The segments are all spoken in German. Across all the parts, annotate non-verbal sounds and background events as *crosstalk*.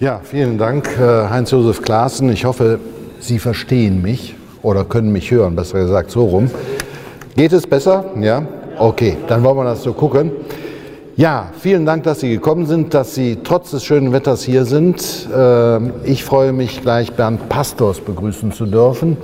Ja, vielen Dank, äh, Heinz-Josef Klaassen. Ich hoffe, Sie verstehen mich oder können mich hören, besser gesagt so rum. Geht es besser? Ja? Okay, dann wollen wir das so gucken. Ja, vielen Dank, dass Sie gekommen sind, dass Sie trotz des schönen Wetters hier sind. Ähm, ich freue mich gleich, Bernd Pastors begrüßen zu dürfen.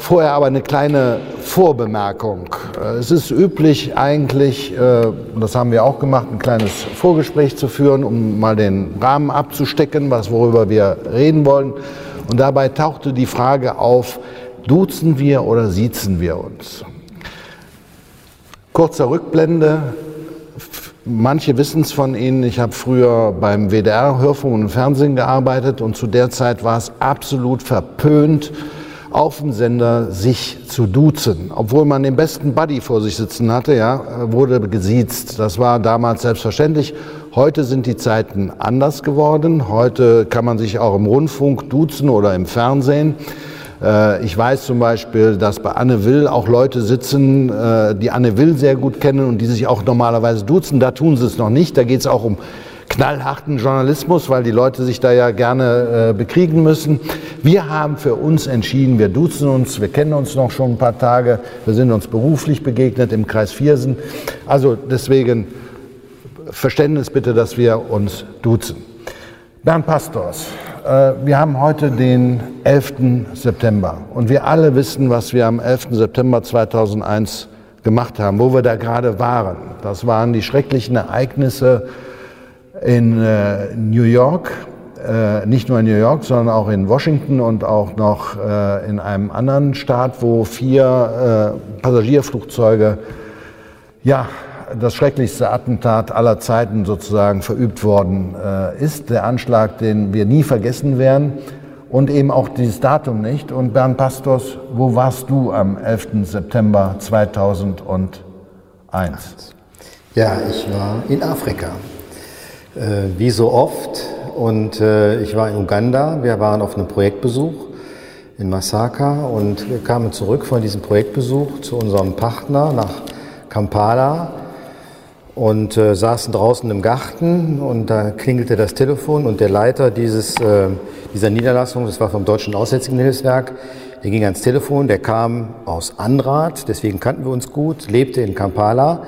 Vorher aber eine kleine Vorbemerkung. Äh, es ist üblich eigentlich, äh, das haben wir auch gemacht, ein kleines Vorgespräch zu führen, um mal den Rahmen abzustecken, was worüber wir reden wollen. Und dabei tauchte die Frage auf, duzen wir oder siezen wir uns? Kurzer Rückblende. Manche wissen es von Ihnen, ich habe früher beim WDR Hörfunk und Fernsehen gearbeitet und zu der Zeit war es absolut verpönt, auf dem Sender sich zu duzen. Obwohl man den besten Buddy vor sich sitzen hatte, ja, wurde gesiezt. Das war damals selbstverständlich. Heute sind die Zeiten anders geworden. Heute kann man sich auch im Rundfunk duzen oder im Fernsehen. Äh, ich weiß zum Beispiel, dass bei Anne Will auch Leute sitzen, äh, die Anne Will sehr gut kennen und die sich auch normalerweise duzen. Da tun sie es noch nicht. Da geht es auch um knallharten Journalismus, weil die Leute sich da ja gerne äh, bekriegen müssen. Wir haben für uns entschieden, wir duzen uns, wir kennen uns noch schon ein paar Tage, wir sind uns beruflich begegnet im Kreis Viersen. Also deswegen Verständnis bitte, dass wir uns duzen. Bernd Pastors, äh, wir haben heute den 11. September und wir alle wissen, was wir am 11. September 2001 gemacht haben, wo wir da gerade waren. Das waren die schrecklichen Ereignisse in äh, New York, äh, nicht nur in New York, sondern auch in Washington und auch noch äh, in einem anderen Staat, wo vier äh, Passagierflugzeuge, ja, das schrecklichste Attentat aller Zeiten sozusagen verübt worden äh, ist. Der Anschlag, den wir nie vergessen werden und eben auch dieses Datum nicht. Und Bernd Pastors, wo warst du am 11. September 2001? Ja, ich war in Afrika. Äh, wie so oft. Und äh, ich war in Uganda. Wir waren auf einem Projektbesuch in Masaka und wir kamen zurück von diesem Projektbesuch zu unserem Partner nach Kampala und äh, saßen draußen im Garten und da klingelte das Telefon und der Leiter dieses, äh, dieser Niederlassung, das war vom Deutschen Aussätzigen Hilfswerk, der ging ans Telefon, der kam aus Anrat, deswegen kannten wir uns gut, lebte in Kampala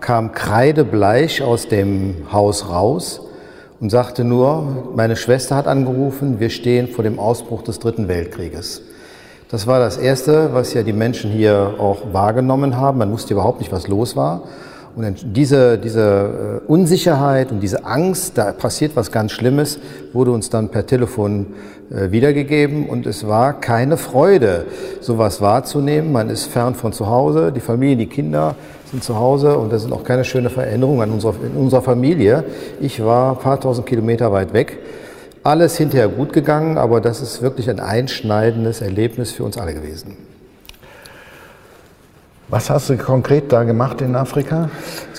kam kreidebleich aus dem Haus raus und sagte nur, meine Schwester hat angerufen, wir stehen vor dem Ausbruch des Dritten Weltkrieges. Das war das Erste, was ja die Menschen hier auch wahrgenommen haben. Man wusste überhaupt nicht, was los war. Und diese, diese äh, Unsicherheit und diese Angst, da passiert was ganz Schlimmes, wurde uns dann per Telefon äh, wiedergegeben und es war keine Freude, sowas wahrzunehmen. Man ist fern von zu Hause, die Familie, die Kinder sind zu Hause und das sind auch keine schöne Veränderungen unserer, in unserer Familie. Ich war ein paar tausend Kilometer weit weg. Alles hinterher gut gegangen, aber das ist wirklich ein einschneidendes Erlebnis für uns alle gewesen. Was hast du konkret da gemacht in Afrika?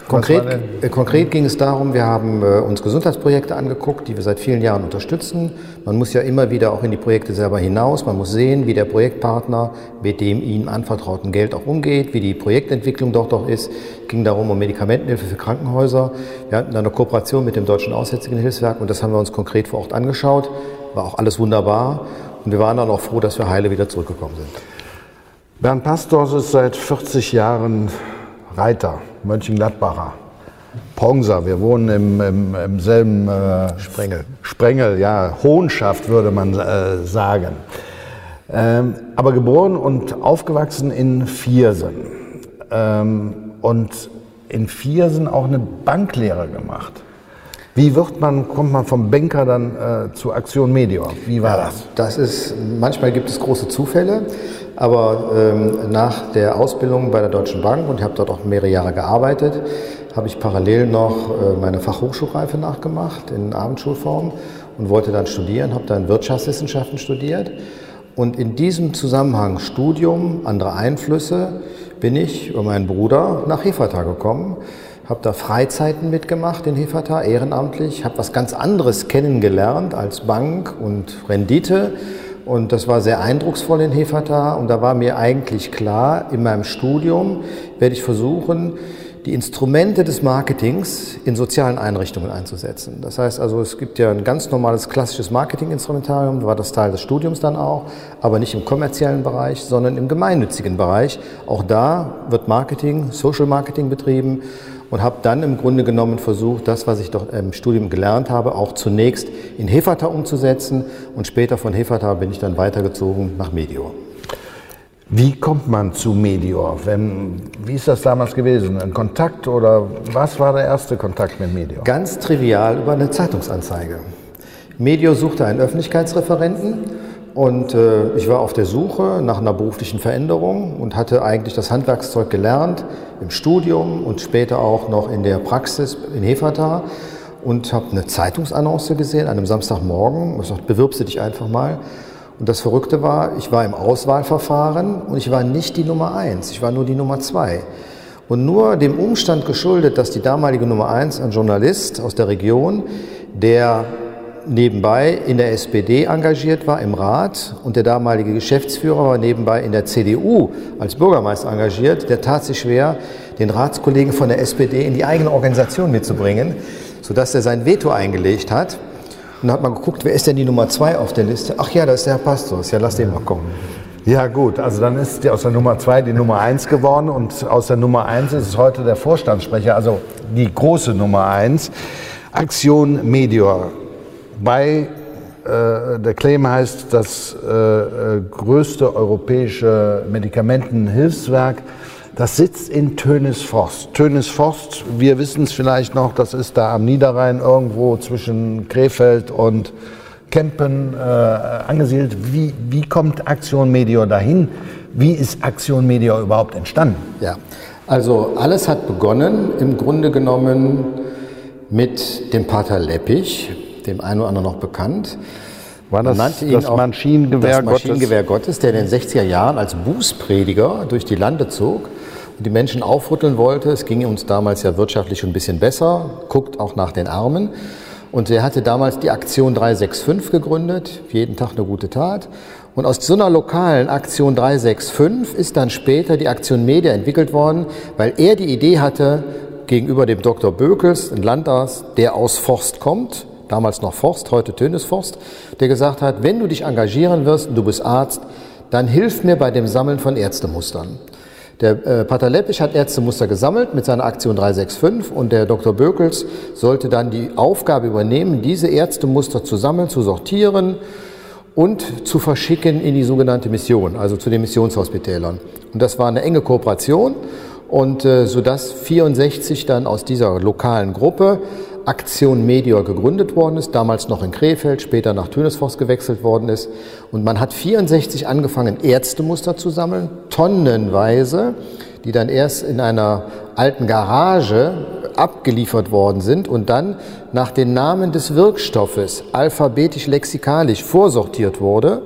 Konkret, äh, konkret ging es darum, wir haben äh, uns Gesundheitsprojekte angeguckt, die wir seit vielen Jahren unterstützen. Man muss ja immer wieder auch in die Projekte selber hinaus. Man muss sehen, wie der Projektpartner mit dem ihm anvertrauten Geld auch umgeht, wie die Projektentwicklung dort auch ist. Es ging darum um Medikamentenhilfe für Krankenhäuser. Wir hatten eine Kooperation mit dem Deutschen Aussätzigen Hilfswerk und das haben wir uns konkret vor Ort angeschaut. War auch alles wunderbar und wir waren dann auch froh, dass wir heile wieder zurückgekommen sind. Bernd Pastors ist seit 40 Jahren Reiter, Mönchengladbacher. Pongser, wir wohnen im, im, im selben äh, Sprengel. Sprengel, ja, Hohnschaft würde man äh, sagen. Ähm, aber geboren und aufgewachsen in Viersen. Ähm, und in Viersen auch eine Banklehre gemacht. Wie wird man, kommt man vom Banker dann äh, zu Aktion Medior? Wie war ja, das? Das ist, manchmal gibt es große Zufälle. Aber ähm, nach der Ausbildung bei der Deutschen Bank, und habe dort auch mehrere Jahre gearbeitet, habe ich parallel noch äh, meine Fachhochschulreife nachgemacht in Abendschulform und wollte dann studieren, habe dann Wirtschaftswissenschaften studiert. Und in diesem Zusammenhang Studium, andere Einflüsse, bin ich über meinen Bruder nach Hefata gekommen, habe da Freizeiten mitgemacht in Hefata, ehrenamtlich, habe was ganz anderes kennengelernt als Bank und Rendite und das war sehr eindrucksvoll in Hefata. Und da war mir eigentlich klar, in meinem Studium werde ich versuchen, die Instrumente des Marketings in sozialen Einrichtungen einzusetzen. Das heißt also, es gibt ja ein ganz normales klassisches Marketinginstrumentarium, war das Teil des Studiums dann auch, aber nicht im kommerziellen Bereich, sondern im gemeinnützigen Bereich. Auch da wird Marketing, Social Marketing betrieben und habe dann im Grunde genommen versucht, das, was ich doch im Studium gelernt habe, auch zunächst in Hefata umzusetzen und später von Hefata bin ich dann weitergezogen nach Medior. Wie kommt man zu Medior? Wenn, wie ist das damals gewesen? Ein Kontakt oder was war der erste Kontakt mit Medior? Ganz trivial über eine Zeitungsanzeige. Medior suchte einen Öffentlichkeitsreferenten und äh, ich war auf der Suche nach einer beruflichen Veränderung und hatte eigentlich das Handwerkszeug gelernt im Studium und später auch noch in der Praxis in Hefata und habe eine Zeitungsannonce gesehen an einem Samstagmorgen. Ich dachte, bewirbst du dich einfach mal. Und das Verrückte war, ich war im Auswahlverfahren und ich war nicht die Nummer eins, ich war nur die Nummer zwei. Und nur dem Umstand geschuldet, dass die damalige Nummer eins, ein Journalist aus der Region, der nebenbei in der SPD engagiert war im Rat und der damalige Geschäftsführer war nebenbei in der CDU als Bürgermeister engagiert, der tat sich schwer, den Ratskollegen von der SPD in die eigene Organisation mitzubringen, sodass er sein Veto eingelegt hat. Und dann hat man geguckt, wer ist denn die Nummer zwei auf der Liste? Ach ja, das ist der Herr Pastos. Ja, lass den mal kommen. Ja gut, also dann ist aus der Nummer zwei die Nummer eins geworden und aus der Nummer eins ist es heute der Vorstandssprecher, also die große Nummer eins. Aktion Medior. Bei äh, der Claim heißt das äh, äh größte europäische Medikamentenhilfswerk das sitzt in Tönisforst. Tönisforst, wir wissen es vielleicht noch, das ist da am Niederrhein irgendwo zwischen Krefeld und Kempen äh, angesiedelt. Wie, wie kommt Aktion Medior dahin? Wie ist Aktion Medior überhaupt entstanden? Ja, also alles hat begonnen im Grunde genommen mit dem Pater Leppich, dem einen oder anderen noch bekannt. War das das Maschinengewehr, das Maschinengewehr Gottes? Gottes, der in den 60er Jahren als Bußprediger durch die Lande zog die Menschen aufrütteln wollte. Es ging uns damals ja wirtschaftlich schon ein bisschen besser, guckt auch nach den Armen. Und er hatte damals die Aktion 365 gegründet, jeden Tag eine gute Tat. Und aus so einer lokalen Aktion 365 ist dann später die Aktion Media entwickelt worden, weil er die Idee hatte, gegenüber dem Dr. Bökels, ein Landarzt, der aus Forst kommt, damals noch Forst, heute Tönesforst, der gesagt hat, wenn du dich engagieren wirst und du bist Arzt, dann hilf mir bei dem Sammeln von Ärztemustern. Der äh, Pater Leppich hat Ärztemuster gesammelt mit seiner Aktion 365 und der Dr. Bökels sollte dann die Aufgabe übernehmen, diese Ärztemuster zu sammeln, zu sortieren und zu verschicken in die sogenannte Mission, also zu den Missionshospitälern. Und das war eine enge Kooperation und äh, sodass 64 dann aus dieser lokalen Gruppe Aktion Medior gegründet worden ist, damals noch in Krefeld, später nach Tönesforst gewechselt worden ist. Und man hat 64 angefangen, Ärztemuster zu sammeln, tonnenweise, die dann erst in einer alten Garage abgeliefert worden sind und dann nach den Namen des Wirkstoffes alphabetisch-lexikalisch vorsortiert wurde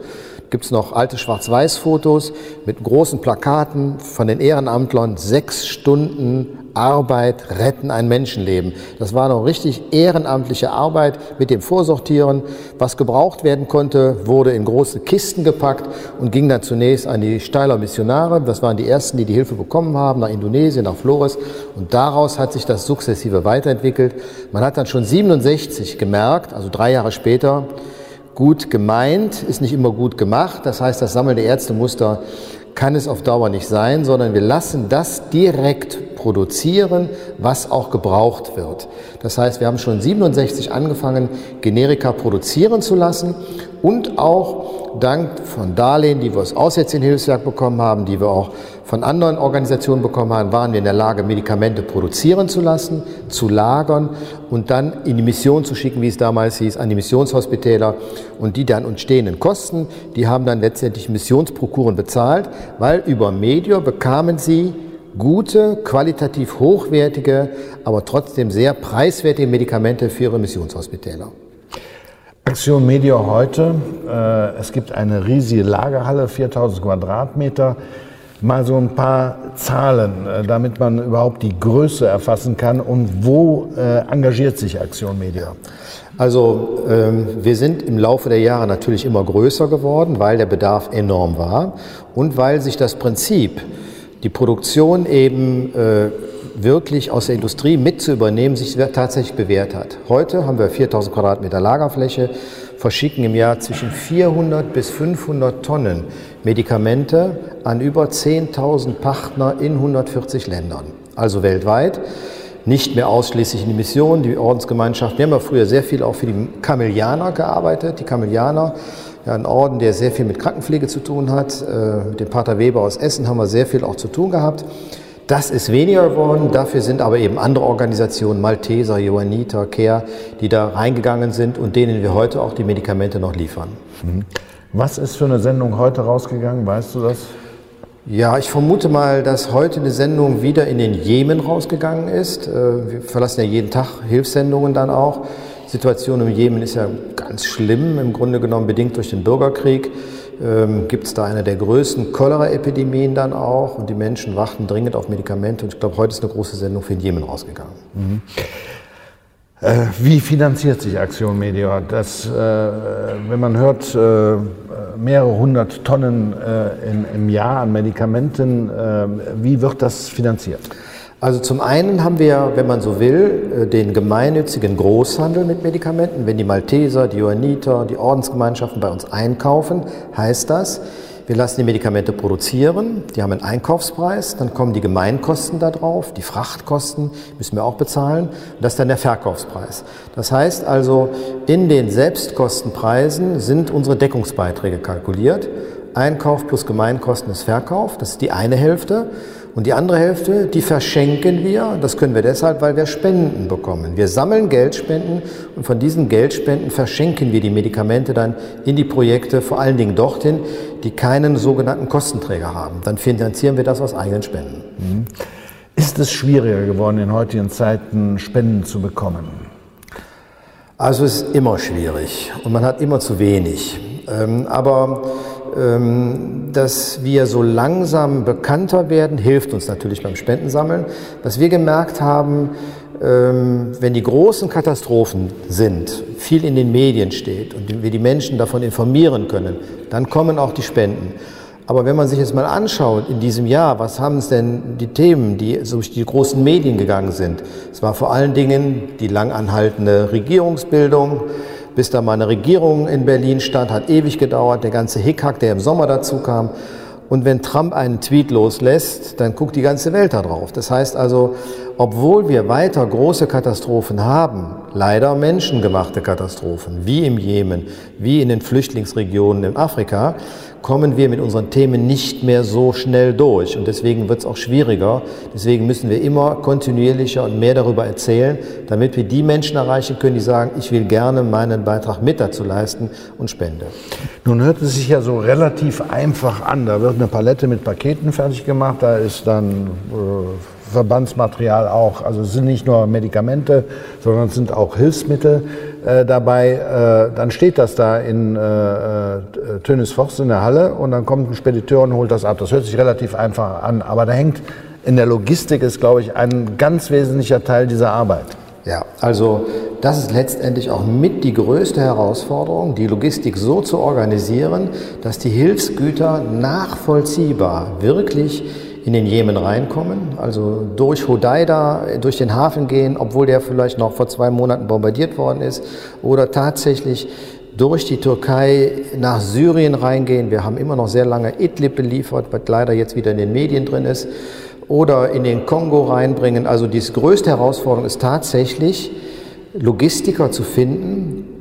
gibt es noch alte Schwarz-Weiß-Fotos mit großen Plakaten von den Ehrenamtlern. Sechs Stunden Arbeit retten ein Menschenleben. Das war noch richtig ehrenamtliche Arbeit mit dem Vorsortieren. Was gebraucht werden konnte, wurde in große Kisten gepackt und ging dann zunächst an die Steiler Missionare. Das waren die ersten, die die Hilfe bekommen haben, nach Indonesien, nach Flores. Und daraus hat sich das sukzessive weiterentwickelt. Man hat dann schon 67 gemerkt, also drei Jahre später, gut gemeint ist nicht immer gut gemacht. Das heißt, das Sammeln der Ärztemuster kann es auf Dauer nicht sein, sondern wir lassen das direkt produzieren, was auch gebraucht wird. Das heißt, wir haben schon 67 angefangen, Generika produzieren zu lassen und auch dank von Darlehen, die wir aus Aussätzigenhilfswerk bekommen haben, die wir auch von anderen Organisationen bekommen haben, waren wir in der Lage, Medikamente produzieren zu lassen, zu lagern und dann in die Mission zu schicken, wie es damals hieß, an die Missionshospitäler. Und die dann entstehenden Kosten, die haben dann letztendlich Missionsprokuren bezahlt, weil über Medior bekamen sie gute, qualitativ hochwertige, aber trotzdem sehr preiswertige Medikamente für ihre Missionshospitäler. Aktion Medior heute, äh, es gibt eine riesige Lagerhalle, 4000 Quadratmeter mal so ein paar Zahlen, äh, damit man überhaupt die Größe erfassen kann und wo äh, engagiert sich Aktion Media? Also ähm, wir sind im Laufe der Jahre natürlich immer größer geworden, weil der Bedarf enorm war und weil sich das Prinzip, die Produktion eben äh, wirklich aus der Industrie mit zu übernehmen, sich tatsächlich bewährt hat. Heute haben wir 4000 Quadratmeter Lagerfläche, verschicken im Jahr zwischen 400 bis 500 Tonnen Medikamente an über 10.000 Partner in 140 Ländern, also weltweit. Nicht mehr ausschließlich in die Mission, die Ordensgemeinschaft. Wir haben ja früher sehr viel auch für die Kamelianer gearbeitet. Die Kamelianer, ja, ein Orden, der sehr viel mit Krankenpflege zu tun hat. Äh, mit dem Pater Weber aus Essen haben wir sehr viel auch zu tun gehabt. Das ist weniger geworden, dafür sind aber eben andere Organisationen, Malteser, Johanniter, CARE, die da reingegangen sind und denen wir heute auch die Medikamente noch liefern. Mhm. Was ist für eine Sendung heute rausgegangen, weißt du das? Ja, ich vermute mal, dass heute eine Sendung wieder in den Jemen rausgegangen ist. Äh, wir verlassen ja jeden Tag Hilfssendungen dann auch. Die Situation im Jemen ist ja ganz schlimm, im Grunde genommen bedingt durch den Bürgerkrieg ähm, gibt es da eine der größten Cholera-Epidemien dann auch und die Menschen warten dringend auf Medikamente und ich glaube, heute ist eine große Sendung für den Jemen rausgegangen. Mhm. Äh, wie finanziert sich Aktion Media? Das, äh, wenn man hört, äh, mehrere hundert Tonnen im Jahr an Medikamenten, wie wird das finanziert? Also zum einen haben wir, wenn man so will, äh, den gemeinnützigen Großhandel mit Medikamenten. Wenn die Malteser, die Johanniter, die Ordensgemeinschaften bei uns einkaufen, heißt das, wir lassen die Medikamente produzieren, die haben einen Einkaufspreis, dann kommen die Gemeinkosten da drauf, die Frachtkosten müssen wir auch bezahlen, und das ist dann der Verkaufspreis. Das heißt also, in den Selbstkostenpreisen sind unsere Deckungsbeiträge kalkuliert. Einkauf plus Gemeinkosten ist Verkauf, das ist die eine Hälfte. Und die andere Hälfte, die verschenken wir. Das können wir deshalb, weil wir Spenden bekommen. Wir sammeln Geldspenden und von diesen Geldspenden verschenken wir die Medikamente dann in die Projekte, vor allen Dingen dorthin, die keinen sogenannten Kostenträger haben. Dann finanzieren wir das aus eigenen Spenden. Mhm. Ist es schwieriger geworden, in heutigen Zeiten Spenden zu bekommen? Also es ist immer schwierig und man hat immer zu wenig. Ähm, aber dass wir so langsam bekannter werden, hilft uns natürlich beim Spendensammeln. Was wir gemerkt haben, ähm, wenn die großen Katastrophen sind, viel in den Medien steht und wir die Menschen davon informieren können, dann kommen auch die Spenden. Aber wenn man sich jetzt mal anschaut in diesem Jahr, was haben es denn die Themen, die durch die großen Medien gegangen sind? Es war vor allen Dingen die lang anhaltende Regierungsbildung, bis da mal eine Regierung in Berlin stand, hat ewig gedauert, der ganze Hickhack, der im Sommer dazu kam. Und wenn Trump einen Tweet loslässt, dann guckt die ganze Welt da drauf. Das heißt also, obwohl wir weiter große Katastrophen haben, leider menschengemachte Katastrophen, wie im Jemen, wie in den Flüchtlingsregionen in Afrika, kommen wir mit unseren Themen nicht mehr so schnell durch. Und deswegen wird es auch schwieriger. Deswegen müssen wir immer kontinuierlicher und mehr darüber erzählen, damit wir die Menschen erreichen können, die sagen, ich will gerne meinen Beitrag mit dazu leisten und spende. Nun hört es sich ja so relativ einfach an. Da wird eine Palette mit Paketen fertig gemacht, da ist dann äh, Verbandsmaterial auch. Also es sind nicht nur Medikamente, sondern es sind auch Hilfsmittel äh, dabei. Äh, dann steht das da in äh, äh Tönis Forst in der Halle und dann kommt ein Spediteur und holt das ab. Das hört sich relativ einfach an, aber da hängt in der Logistik ist, glaube ich, ein ganz wesentlicher Teil dieser Arbeit. Ja, also das ist letztendlich auch mit die größte Herausforderung, die Logistik so zu organisieren, dass die Hilfsgüter nachvollziehbar wirklich in den Jemen reinkommen, also durch Hodeida, durch den Hafen gehen, obwohl der vielleicht noch vor zwei Monaten bombardiert worden ist, oder tatsächlich durch die Türkei nach Syrien reingehen. Wir haben immer noch sehr lange Idlib beliefert, was leider jetzt wieder in den Medien drin ist, oder in den Kongo reinbringen. Also die größte Herausforderung ist tatsächlich, Logistiker zu finden,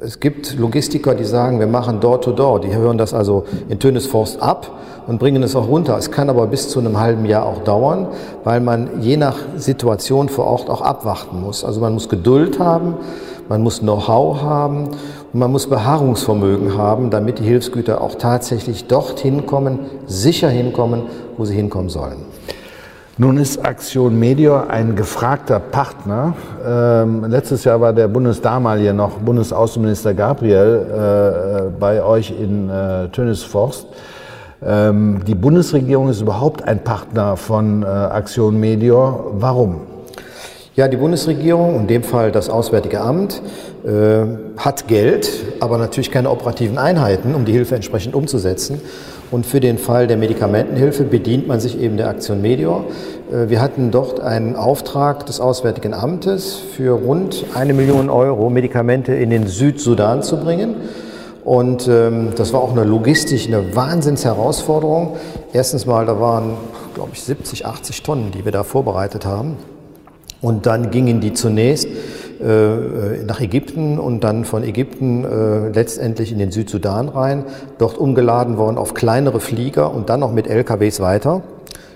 es gibt Logistiker, die sagen, wir machen Door-to-Door. -Door. Die hören das also in Tönesforst ab und bringen es auch runter. Es kann aber bis zu einem halben Jahr auch dauern, weil man je nach Situation vor Ort auch abwarten muss. Also man muss Geduld haben, man muss Know-how haben und man muss Beharrungsvermögen haben, damit die Hilfsgüter auch tatsächlich dorthin kommen, sicher hinkommen, wo sie hinkommen sollen. Nun ist Aktion Medior ein gefragter Partner. Ähm, letztes Jahr war der Bundesdamalige noch Bundesaußenminister Gabriel äh, bei euch in äh, Tönisforst. Ähm, die Bundesregierung ist überhaupt ein Partner von äh, Aktion Medior. Warum? Ja, die Bundesregierung, in dem Fall das Auswärtige Amt, äh, hat Geld, aber natürlich keine operativen Einheiten, um die Hilfe entsprechend umzusetzen. Und für den Fall der Medikamentenhilfe bedient man sich eben der Aktion Medior. Äh, wir hatten dort einen Auftrag des Auswärtigen Amtes für rund eine Million Euro Medikamente in den Südsudan zu bringen. Und ähm, das war auch eine logistisch eine Wahnsinnsherausforderung. Erstens mal, da waren, glaube ich, 70, 80 Tonnen, die wir da vorbereitet haben. Und dann gingen die zunächst nach Ägypten und dann von Ägypten äh, letztendlich in den Südsudan rein, dort umgeladen worden auf kleinere Flieger und dann noch mit LKWs weiter.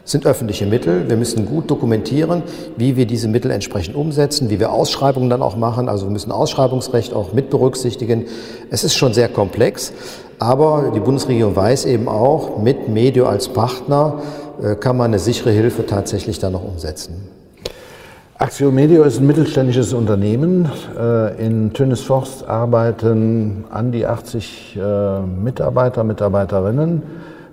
Das sind öffentliche Mittel. Wir müssen gut dokumentieren, wie wir diese Mittel entsprechend umsetzen, wie wir Ausschreibungen dann auch machen. Also wir müssen Ausschreibungsrecht auch mit berücksichtigen. Es ist schon sehr komplex, aber die Bundesregierung weiß eben auch, mit Medio als Partner äh, kann man eine sichere Hilfe tatsächlich dann noch umsetzen. Axio Medio ist ein mittelständisches Unternehmen. Äh, in Tönisforst arbeiten an die 80 äh, Mitarbeiter, Mitarbeiterinnen,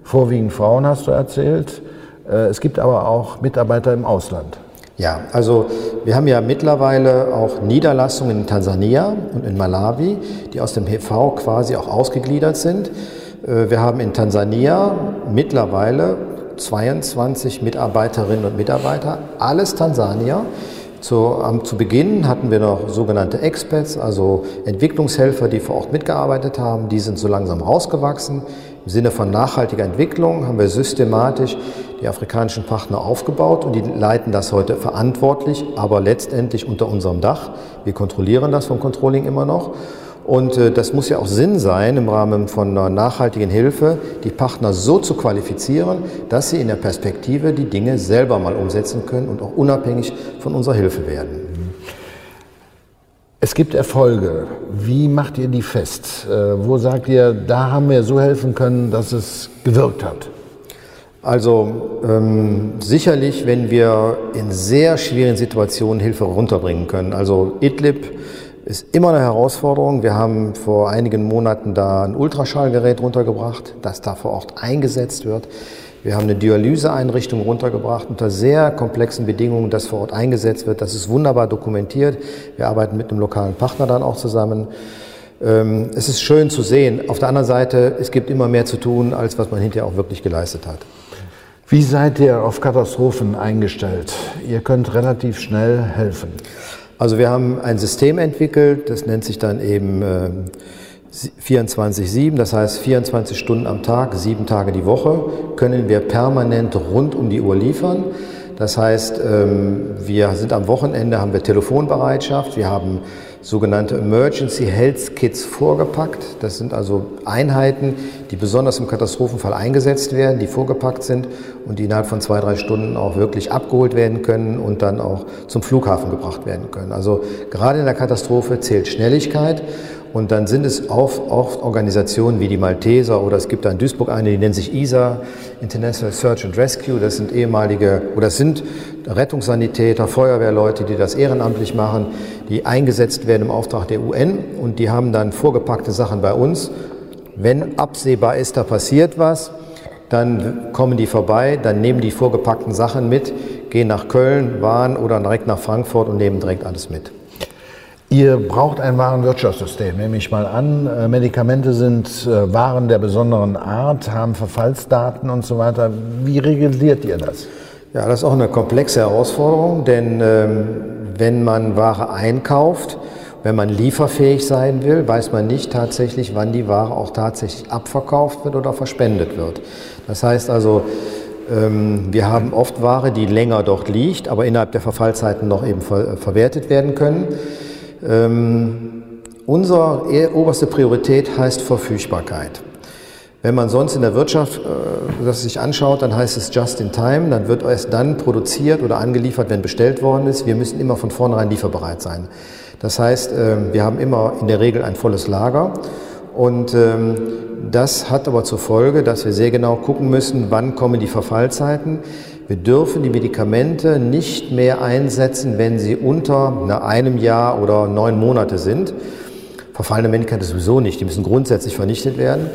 vorwiegend Frauen hast du erzählt. Äh, es gibt aber auch Mitarbeiter im Ausland. Ja, also wir haben ja mittlerweile auch Niederlassungen in Tansania und in Malawi, die aus dem HIV quasi auch ausgegliedert sind. Wir haben in Tansania mittlerweile 22 Mitarbeiterinnen und Mitarbeiter, alles Tansania. Zu, um, zu Beginn hatten wir noch sogenannte Experts, also Entwicklungshelfer, die vor Ort mitgearbeitet haben. Die sind so langsam rausgewachsen. Im Sinne von nachhaltiger Entwicklung haben wir systematisch die afrikanischen Partner aufgebaut und die leiten das heute verantwortlich, aber letztendlich unter unserem Dach. Wir kontrollieren das vom Controlling immer noch. Und äh, das muss ja auch Sinn sein, im Rahmen von einer nachhaltigen Hilfe die Partner so zu qualifizieren, dass sie in der Perspektive die Dinge selber mal umsetzen können und auch unabhängig von unserer Hilfe werden. Es gibt Erfolge. Wie macht ihr die fest? Äh, wo sagt ihr, da haben wir so helfen können, dass es gewirkt hat? Also ähm, sicherlich, wenn wir in sehr schwierigen Situationen Hilfe runterbringen können. Also Idlib ist immer eine Herausforderung. Wir haben vor einigen Monaten da ein Ultraschallgerät runtergebracht, das da vor Ort eingesetzt wird. Wir haben eine Dialyseeinrichtung runtergebracht unter sehr komplexen Bedingungen, das vor Ort eingesetzt wird. Das ist wunderbar dokumentiert. Wir arbeiten mit einem lokalen Partner dann auch zusammen. Ähm, es ist schön zu sehen. Auf der anderen Seite, es gibt immer mehr zu tun, als was man hinterher auch wirklich geleistet hat. Wie seid ihr auf Katastrophen eingestellt? Ihr könnt relativ schnell helfen. Also wir haben ein System entwickelt, das nennt sich dann eben äh, 24-7, das heißt 24 Stunden am Tag, sieben Tage die Woche, können wir permanent rund um die Uhr liefern. Das heißt, ähm, wir sind am Wochenende, haben wir Telefonbereitschaft, wir haben sogenannte Emergency Health Kits vorgepackt. Das sind also Einheiten, die besonders im Katastrophenfall eingesetzt werden, die vorgepackt sind und die innerhalb von zwei, drei Stunden auch wirklich abgeholt werden können und dann auch zum Flughafen gebracht werden können. Also gerade in der Katastrophe zählt Schnelligkeit und dann sind es oft, oft Organisationen wie die Malteser oder es gibt da in Duisburg eine, die nennt sich ISA, International Search and Rescue. Das sind ehemalige oder das sind Rettungssanitäter, Feuerwehrleute, die das ehrenamtlich machen, die eingesetzt werden im Auftrag der UN und die haben dann vorgepackte Sachen bei uns. Wenn absehbar ist, da passiert was, dann kommen die vorbei, dann nehmen die vorgepackten Sachen mit, gehen nach Köln, Waren oder direkt nach Frankfurt und nehmen direkt alles mit. Ihr braucht ein Warenwirtschaftssystem, nehme ich mal an. Äh, Medikamente sind äh, Waren der besonderen Art, haben Verfallsdaten und so weiter. Wie reguliert ihr das? Ja, das ist auch eine komplexe Herausforderung, denn ähm, wenn man Ware einkauft, wenn man lieferfähig sein will, weiß man nicht tatsächlich, wann die Ware auch tatsächlich abverkauft wird oder verspendet wird. Das heißt also, ähm, wir haben oft Ware, die länger dort liegt, aber innerhalb der Verfallzeiten noch eben ver verwertet werden können. Ähm, unsere oberste Priorität heißt Verfügbarkeit. Wenn man sonst in der Wirtschaft äh, das sich anschaut, dann heißt es just in time, dann wird erst dann produziert oder angeliefert, wenn bestellt worden ist. Wir müssen immer von vornherein lieferbereit sein. Das heißt, äh, wir haben immer in der Regel ein volles Lager und ähm, das hat aber zur Folge, dass wir sehr genau gucken müssen, wann kommen die Verfallzeiten. Wir dürfen die Medikamente nicht mehr einsetzen, wenn sie unter einem Jahr oder neun Monate sind. Verfallene Medikamente sowieso nicht, die müssen grundsätzlich vernichtet werden.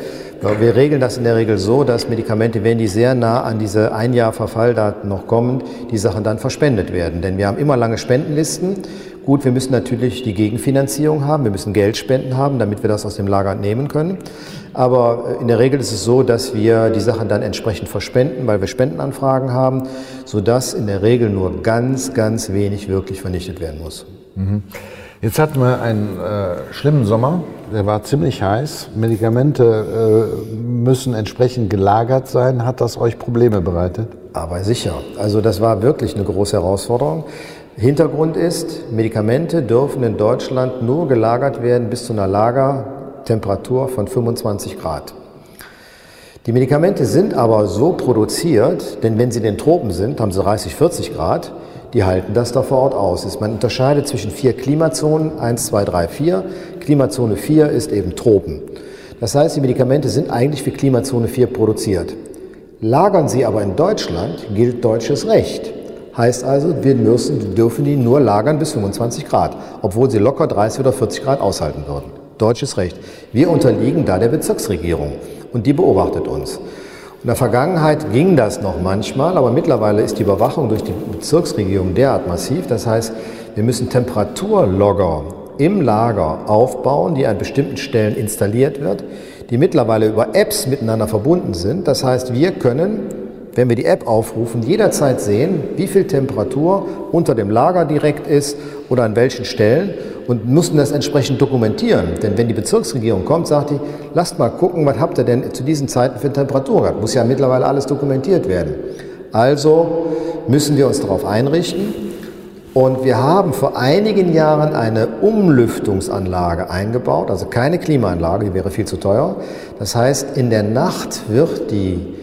Wir regeln das in der Regel so, dass Medikamente, wenn die sehr nah an diese ein Jahr Verfalldaten noch kommen, die Sachen dann verspendet werden. Denn wir haben immer lange Spendenlisten. Gut, wir müssen natürlich die Gegenfinanzierung haben, wir müssen Geldspenden haben, damit wir das aus dem Lager nehmen können. Aber in der Regel ist es so, dass wir die Sachen dann entsprechend verspenden, weil wir Spendenanfragen haben, sodass in der Regel nur ganz, ganz wenig wirklich vernichtet werden muss. Mhm. Jetzt hatten wir einen äh, schlimmen Sommer, der war ziemlich heiß. Medikamente äh, müssen entsprechend gelagert sein. Hat das euch Probleme bereitet? Aber sicher. Also das war wirklich eine große Herausforderung. Hintergrund ist, Medikamente dürfen in Deutschland nur gelagert werden bis zu einer Lagertemperatur von 25 Grad. Die Medikamente sind aber so produziert, denn wenn sie in den Tropen sind, haben sie 30, 40 Grad, die halten das da vor Ort aus. Man unterscheidet zwischen vier Klimazonen, 1, 2, 3, 4. Klimazone 4 ist eben Tropen. Das heißt, die Medikamente sind eigentlich für Klimazone 4 produziert. Lagern sie aber in Deutschland, gilt deutsches Recht. Heißt also, wir müssen, dürfen die nur lagern bis 25 Grad, obwohl sie locker 30 oder 40 Grad aushalten würden. Deutsches Recht. Wir unterliegen da der Bezirksregierung und die beobachtet uns. In der Vergangenheit ging das noch manchmal, aber mittlerweile ist die Überwachung durch die Bezirksregierung derart massiv. Das heißt, wir müssen Temperaturlogger im Lager aufbauen, die an bestimmten Stellen installiert wird, die mittlerweile über Apps miteinander verbunden sind. Das heißt, wir können, wenn wir die App aufrufen, jederzeit sehen, wie viel Temperatur unter dem Lager direkt ist oder an welchen Stellen und mussten das entsprechend dokumentieren. Denn wenn die Bezirksregierung kommt, sagt die, lasst mal gucken, was habt ihr denn zu diesen Zeiten für Temperatur gehabt. Muss ja mittlerweile alles dokumentiert werden. Also müssen wir uns darauf einrichten. Und wir haben vor einigen Jahren eine Umlüftungsanlage eingebaut, also keine Klimaanlage, die wäre viel zu teuer. Das heißt, in der Nacht wird die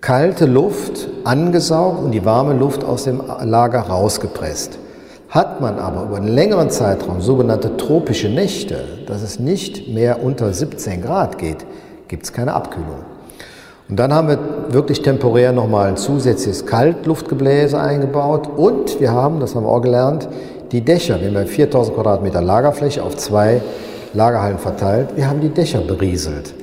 kalte Luft angesaugt und die warme Luft aus dem Lager rausgepresst. Hat man aber über einen längeren Zeitraum sogenannte tropische Nächte, dass es nicht mehr unter 17 Grad geht, gibt es keine Abkühlung. Und dann haben wir wirklich temporär nochmal ein zusätzliches Kaltluftgebläse eingebaut und wir haben, das haben wir auch gelernt, die Dächer, wir haben 4000 Quadratmeter Lagerfläche auf zwei Lagerhallen verteilt, wir haben die Dächer berieselt.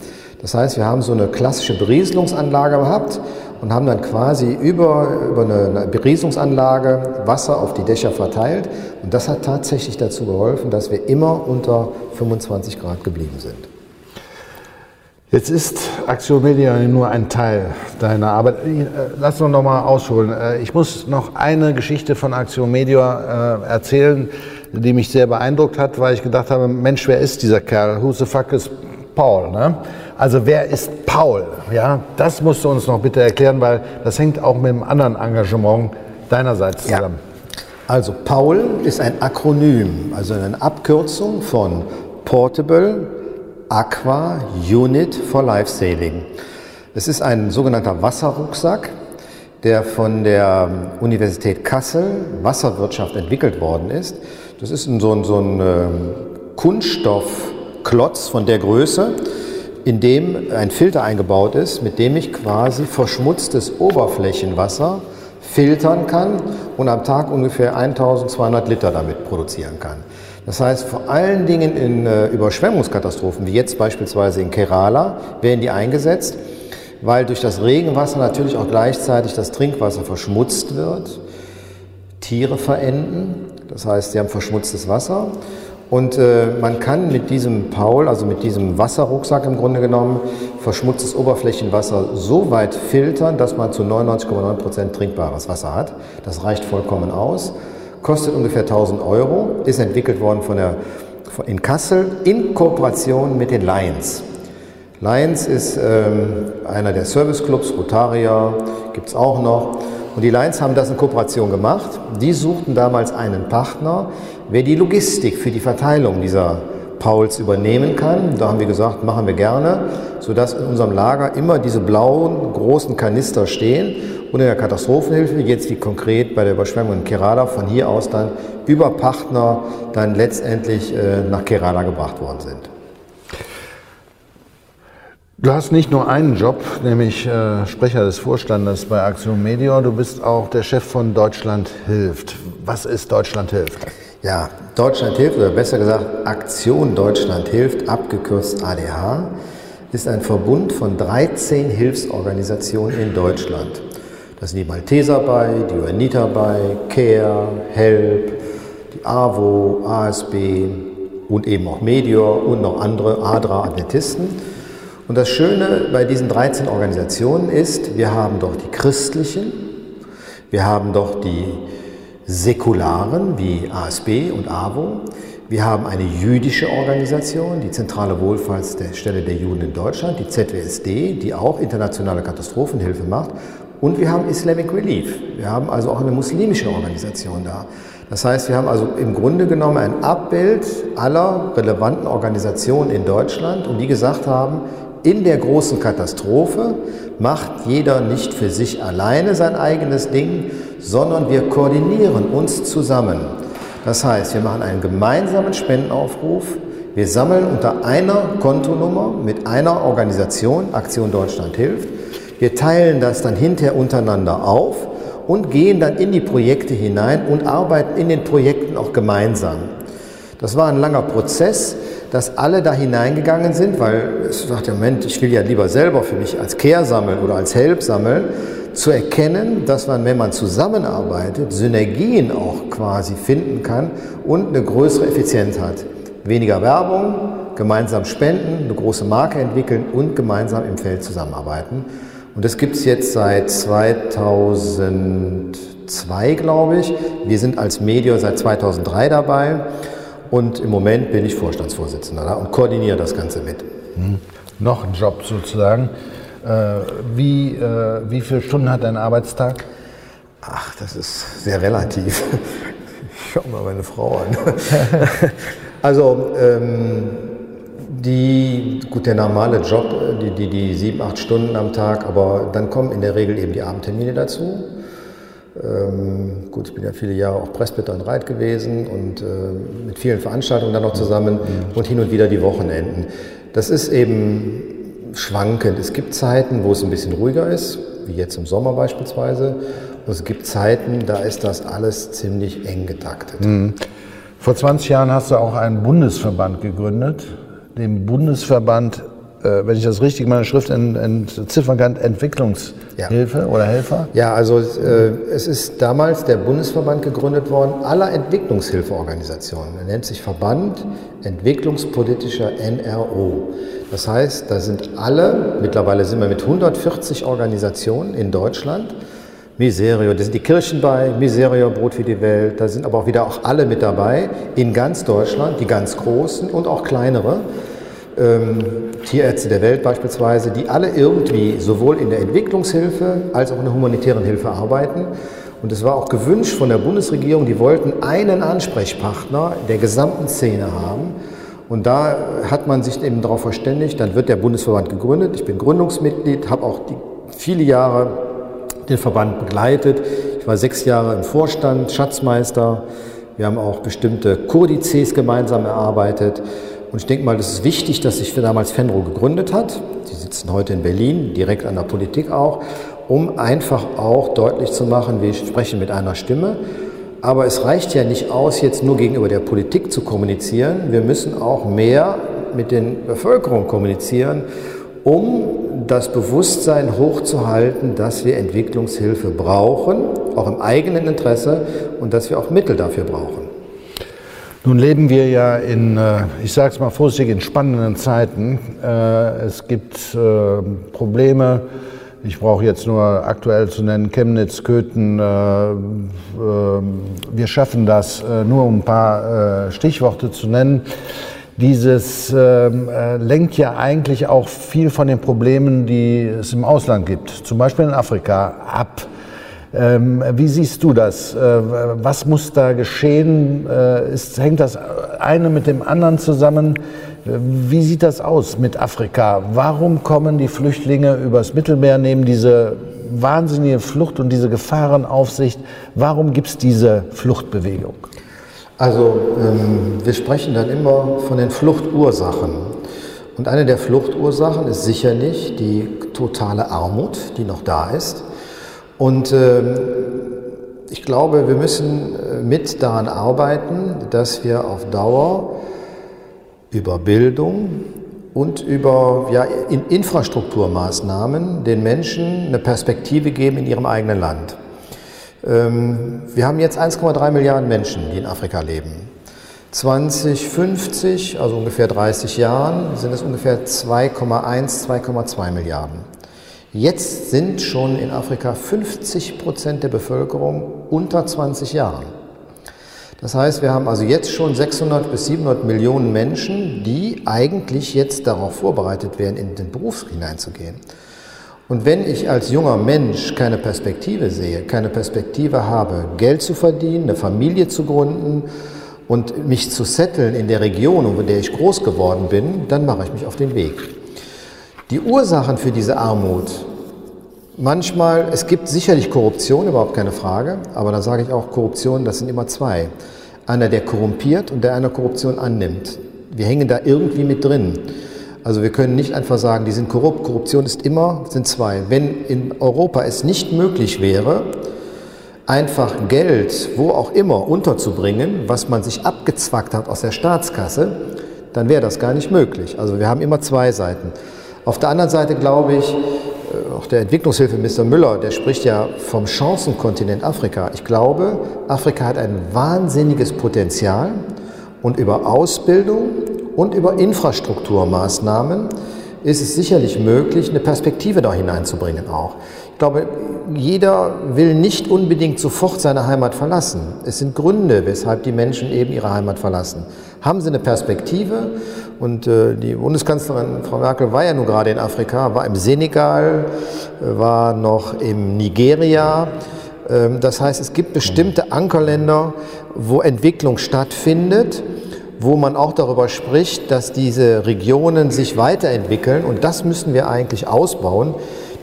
Das heißt, wir haben so eine klassische Berieselungsanlage gehabt und haben dann quasi über, über eine Berieselungsanlage Wasser auf die Dächer verteilt. Und das hat tatsächlich dazu geholfen, dass wir immer unter 25 Grad geblieben sind. Jetzt ist Aktion Media nur ein Teil deiner Arbeit. Äh, lass uns noch mal ausholen. Äh, ich muss noch eine Geschichte von Aktion Media äh, erzählen, die mich sehr beeindruckt hat, weil ich gedacht habe, Mensch, wer ist dieser Kerl? Who the fuck is Paul? Ne? Also wer ist Paul? Ja, das musst du uns noch bitte erklären, weil das hängt auch mit einem anderen Engagement deinerseits zusammen. Ja. Also Paul ist ein Akronym, also eine Abkürzung von Portable Aqua Unit for Life Saving. Es ist ein sogenannter Wasserrucksack, der von der Universität Kassel Wasserwirtschaft entwickelt worden ist. Das ist so ein, so ein ähm, Kunststoffklotz von der Größe, in dem ein Filter eingebaut ist, mit dem ich quasi verschmutztes Oberflächenwasser filtern kann und am Tag ungefähr 1200 Liter damit produzieren kann. Das heißt, vor allen Dingen in äh, Überschwemmungskatastrophen, wie jetzt beispielsweise in Kerala, werden die eingesetzt, weil durch das Regenwasser natürlich auch gleichzeitig das Trinkwasser verschmutzt wird, Tiere verenden, das heißt, sie haben verschmutztes Wasser und äh, man kann mit diesem Paul, also mit diesem Wasserrucksack im Grunde genommen, verschmutztes Oberflächenwasser so weit filtern, dass man zu 99,9 Prozent trinkbares Wasser hat. Das reicht vollkommen aus. Kostet ungefähr 1000 Euro, ist entwickelt worden von der, in Kassel in Kooperation mit den Lions. Lions ist ähm, einer der Serviceclubs, Rotaria gibt es auch noch. Und die Lions haben das in Kooperation gemacht. Die suchten damals einen Partner, wer die Logistik für die Verteilung dieser Pauls übernehmen kann. Da haben wir gesagt, machen wir gerne, sodass in unserem Lager immer diese blauen großen Kanister stehen und in der Katastrophenhilfe, jetzt wie konkret bei der Überschwemmung in Kerala, von hier aus dann über Partner dann letztendlich äh, nach Kerala gebracht worden sind. Du hast nicht nur einen Job, nämlich äh, Sprecher des Vorstandes bei Aktion Medior, du bist auch der Chef von Deutschland hilft. Was ist Deutschland hilft? Ja, Deutschland hilft, oder besser gesagt Aktion Deutschland hilft, abgekürzt ADH, ist ein Verbund von 13 Hilfsorganisationen in Deutschland. Da sind die Malteser bei, die UNITA bei, CARE, HELP, die AWO, ASB und eben auch Medior und noch andere ADRA Adventisten. Und das Schöne bei diesen 13 Organisationen ist, wir haben doch die christlichen, wir haben doch die säkularen wie ASB und AWO, wir haben eine jüdische Organisation, die Zentrale Wohlfahrtsstelle der Juden in Deutschland, die ZWSD, die auch internationale Katastrophenhilfe macht. Und wir haben Islamic Relief. Wir haben also auch eine muslimische Organisation da. Das heißt, wir haben also im Grunde genommen ein Abbild aller relevanten Organisationen in Deutschland und die gesagt haben, in der großen Katastrophe macht jeder nicht für sich alleine sein eigenes Ding, sondern wir koordinieren uns zusammen. Das heißt, wir machen einen gemeinsamen Spendenaufruf. Wir sammeln unter einer Kontonummer mit einer Organisation, Aktion Deutschland hilft. Wir teilen das dann hinterher untereinander auf und gehen dann in die Projekte hinein und arbeiten in den Projekten auch gemeinsam. Das war ein langer Prozess, dass alle da hineingegangen sind, weil es sagt, Moment, ich will ja lieber selber für mich als Care sammeln oder als Help sammeln zu erkennen, dass man, wenn man zusammenarbeitet, Synergien auch quasi finden kann und eine größere Effizienz hat. Weniger Werbung, gemeinsam spenden, eine große Marke entwickeln und gemeinsam im Feld zusammenarbeiten. Und das gibt es jetzt seit 2002, glaube ich. Wir sind als Medior seit 2003 dabei und im Moment bin ich Vorstandsvorsitzender und koordiniere das Ganze mit. Hm. Noch ein Job sozusagen. Äh, wie, äh, wie viele Stunden hat dein Arbeitstag? Ach, das ist sehr relativ. Ich schau mal meine Frau an. *laughs* Also, ähm, die, gut, der normale Job, die, die, die sieben, acht Stunden am Tag, aber dann kommen in der Regel eben die Abendtermine dazu. Ähm, gut, ich bin ja viele Jahre auch Presbyter und Reit gewesen und äh, mit vielen Veranstaltungen dann noch zusammen und hin und wieder die Wochenenden. Das ist eben schwankend. Es gibt Zeiten, wo es ein bisschen ruhiger ist, wie jetzt im Sommer beispielsweise. Und es gibt Zeiten, da ist das alles ziemlich eng getaktet. Mhm. Vor 20 Jahren hast du auch einen Bundesverband gegründet, den Bundesverband äh, wenn ich das richtig meine Schrift entziffern kann, Entwicklungshilfe ja. oder Helfer? Ja, also äh, es ist damals der Bundesverband gegründet worden aller Entwicklungshilfeorganisationen. Er nennt sich Verband Entwicklungspolitischer NRO. Das heißt, da sind alle, mittlerweile sind wir mit 140 Organisationen in Deutschland, Miserio, da sind die Kirchen bei, Miserio, Brot für die Welt, da sind aber auch wieder auch alle mit dabei, in ganz Deutschland, die ganz großen und auch kleinere ähm, Tierärzte der Welt beispielsweise, die alle irgendwie sowohl in der Entwicklungshilfe als auch in der humanitären Hilfe arbeiten. Und es war auch gewünscht von der Bundesregierung, die wollten einen Ansprechpartner der gesamten Szene haben. Und da hat man sich eben darauf verständigt, dann wird der Bundesverband gegründet. Ich bin Gründungsmitglied, habe auch die, viele Jahre den Verband begleitet. Ich war sechs Jahre im Vorstand, Schatzmeister. Wir haben auch bestimmte Kodizes gemeinsam erarbeitet. Und ich denke mal, das ist wichtig, dass sich damals Fenro gegründet hat. Sie sitzen heute in Berlin, direkt an der Politik auch, um einfach auch deutlich zu machen, wir sprechen mit einer Stimme. Aber es reicht ja nicht aus, jetzt nur gegenüber der Politik zu kommunizieren. Wir müssen auch mehr mit den Bevölkerung kommunizieren, um das Bewusstsein hochzuhalten, dass wir Entwicklungshilfe brauchen, auch im eigenen Interesse und dass wir auch Mittel dafür brauchen. Nun leben wir ja in, äh, ich sage es mal vorsichtig, in spannenden Zeiten. Äh, es gibt äh, Probleme. Ich brauche jetzt nur aktuell zu nennen Chemnitz, Köthen. Wir schaffen das, nur um ein paar Stichworte zu nennen. Dieses ähm, lenkt ja eigentlich auch viel von den Problemen, die es im Ausland gibt, zum Beispiel in Afrika, ab. Ähm, wie siehst du das? Äh, was muss da geschehen? Äh, ist, hängt das eine mit dem anderen zusammen? Wie sieht das aus mit Afrika? Warum kommen die Flüchtlinge übers Mittelmeer, nehmen diese wahnsinnige Flucht und diese Gefahrenaufsicht? Warum gibt es diese Fluchtbewegung? Also ähm, wir sprechen dann immer von den Fluchtursachen. Und eine der Fluchtursachen ist sicherlich die totale Armut, die noch da ist. Und ähm, ich glaube, wir müssen äh, mit daran arbeiten, dass wir auf Dauer über Bildung und über ja, in Infrastrukturmaßnahmen den Menschen eine Perspektive geben in ihrem eigenen Land. Ähm, wir haben jetzt 1,3 Milliarden Menschen, die in Afrika leben. 2050, also ungefähr 30 Jahren, sind es ungefähr 2,1, 2,2 Milliarden. Jetzt sind schon in Afrika 50 Prozent der Bevölkerung unter 20 Jahren. Das heißt, wir haben also jetzt schon 600 bis 700 Millionen Menschen, die eigentlich jetzt darauf vorbereitet werden, in den Beruf hineinzugehen. Und wenn ich als junger Mensch keine Perspektive sehe, keine Perspektive habe, Geld zu verdienen, eine Familie zu gründen und mich zu setteln in der Region, in der ich groß geworden bin, dann mache ich mich auf den Weg. Die Ursachen für diese Armut, manchmal, es gibt sicherlich Korruption, überhaupt keine Frage, aber da sage ich auch, Korruption, das sind immer zwei. Einer, der korrumpiert und der eine Korruption annimmt. Wir hängen da irgendwie mit drin. Also wir können nicht einfach sagen, die sind korrupt. Korruption ist immer, sind zwei. Wenn in Europa es nicht möglich wäre, einfach Geld, wo auch immer, unterzubringen, was man sich abgezwackt hat aus der Staatskasse, dann wäre das gar nicht möglich. Also wir haben immer zwei Seiten. Auf der anderen Seite glaube ich, äh, auch der Entwicklungshilfeminister Müller, der spricht ja vom Chancenkontinent Afrika. Ich glaube, Afrika hat ein wahnsinniges Potenzial und über Ausbildung und über Infrastrukturmaßnahmen ist es sicherlich möglich, eine Perspektive da hineinzubringen auch. Ich glaube, jeder will nicht unbedingt sofort seine Heimat verlassen. Es sind Gründe, weshalb die Menschen eben ihre Heimat verlassen. Haben sie eine Perspektive? Und äh, die Bundeskanzlerin Frau Merkel war ja nun gerade in Afrika, war im Senegal, äh, war noch im Nigeria. Ähm, das heißt, es gibt bestimmte Ankerländer, wo Entwicklung stattfindet wo man auch darüber spricht, dass diese Regionen sich weiterentwickeln und das müssen wir eigentlich ausbauen.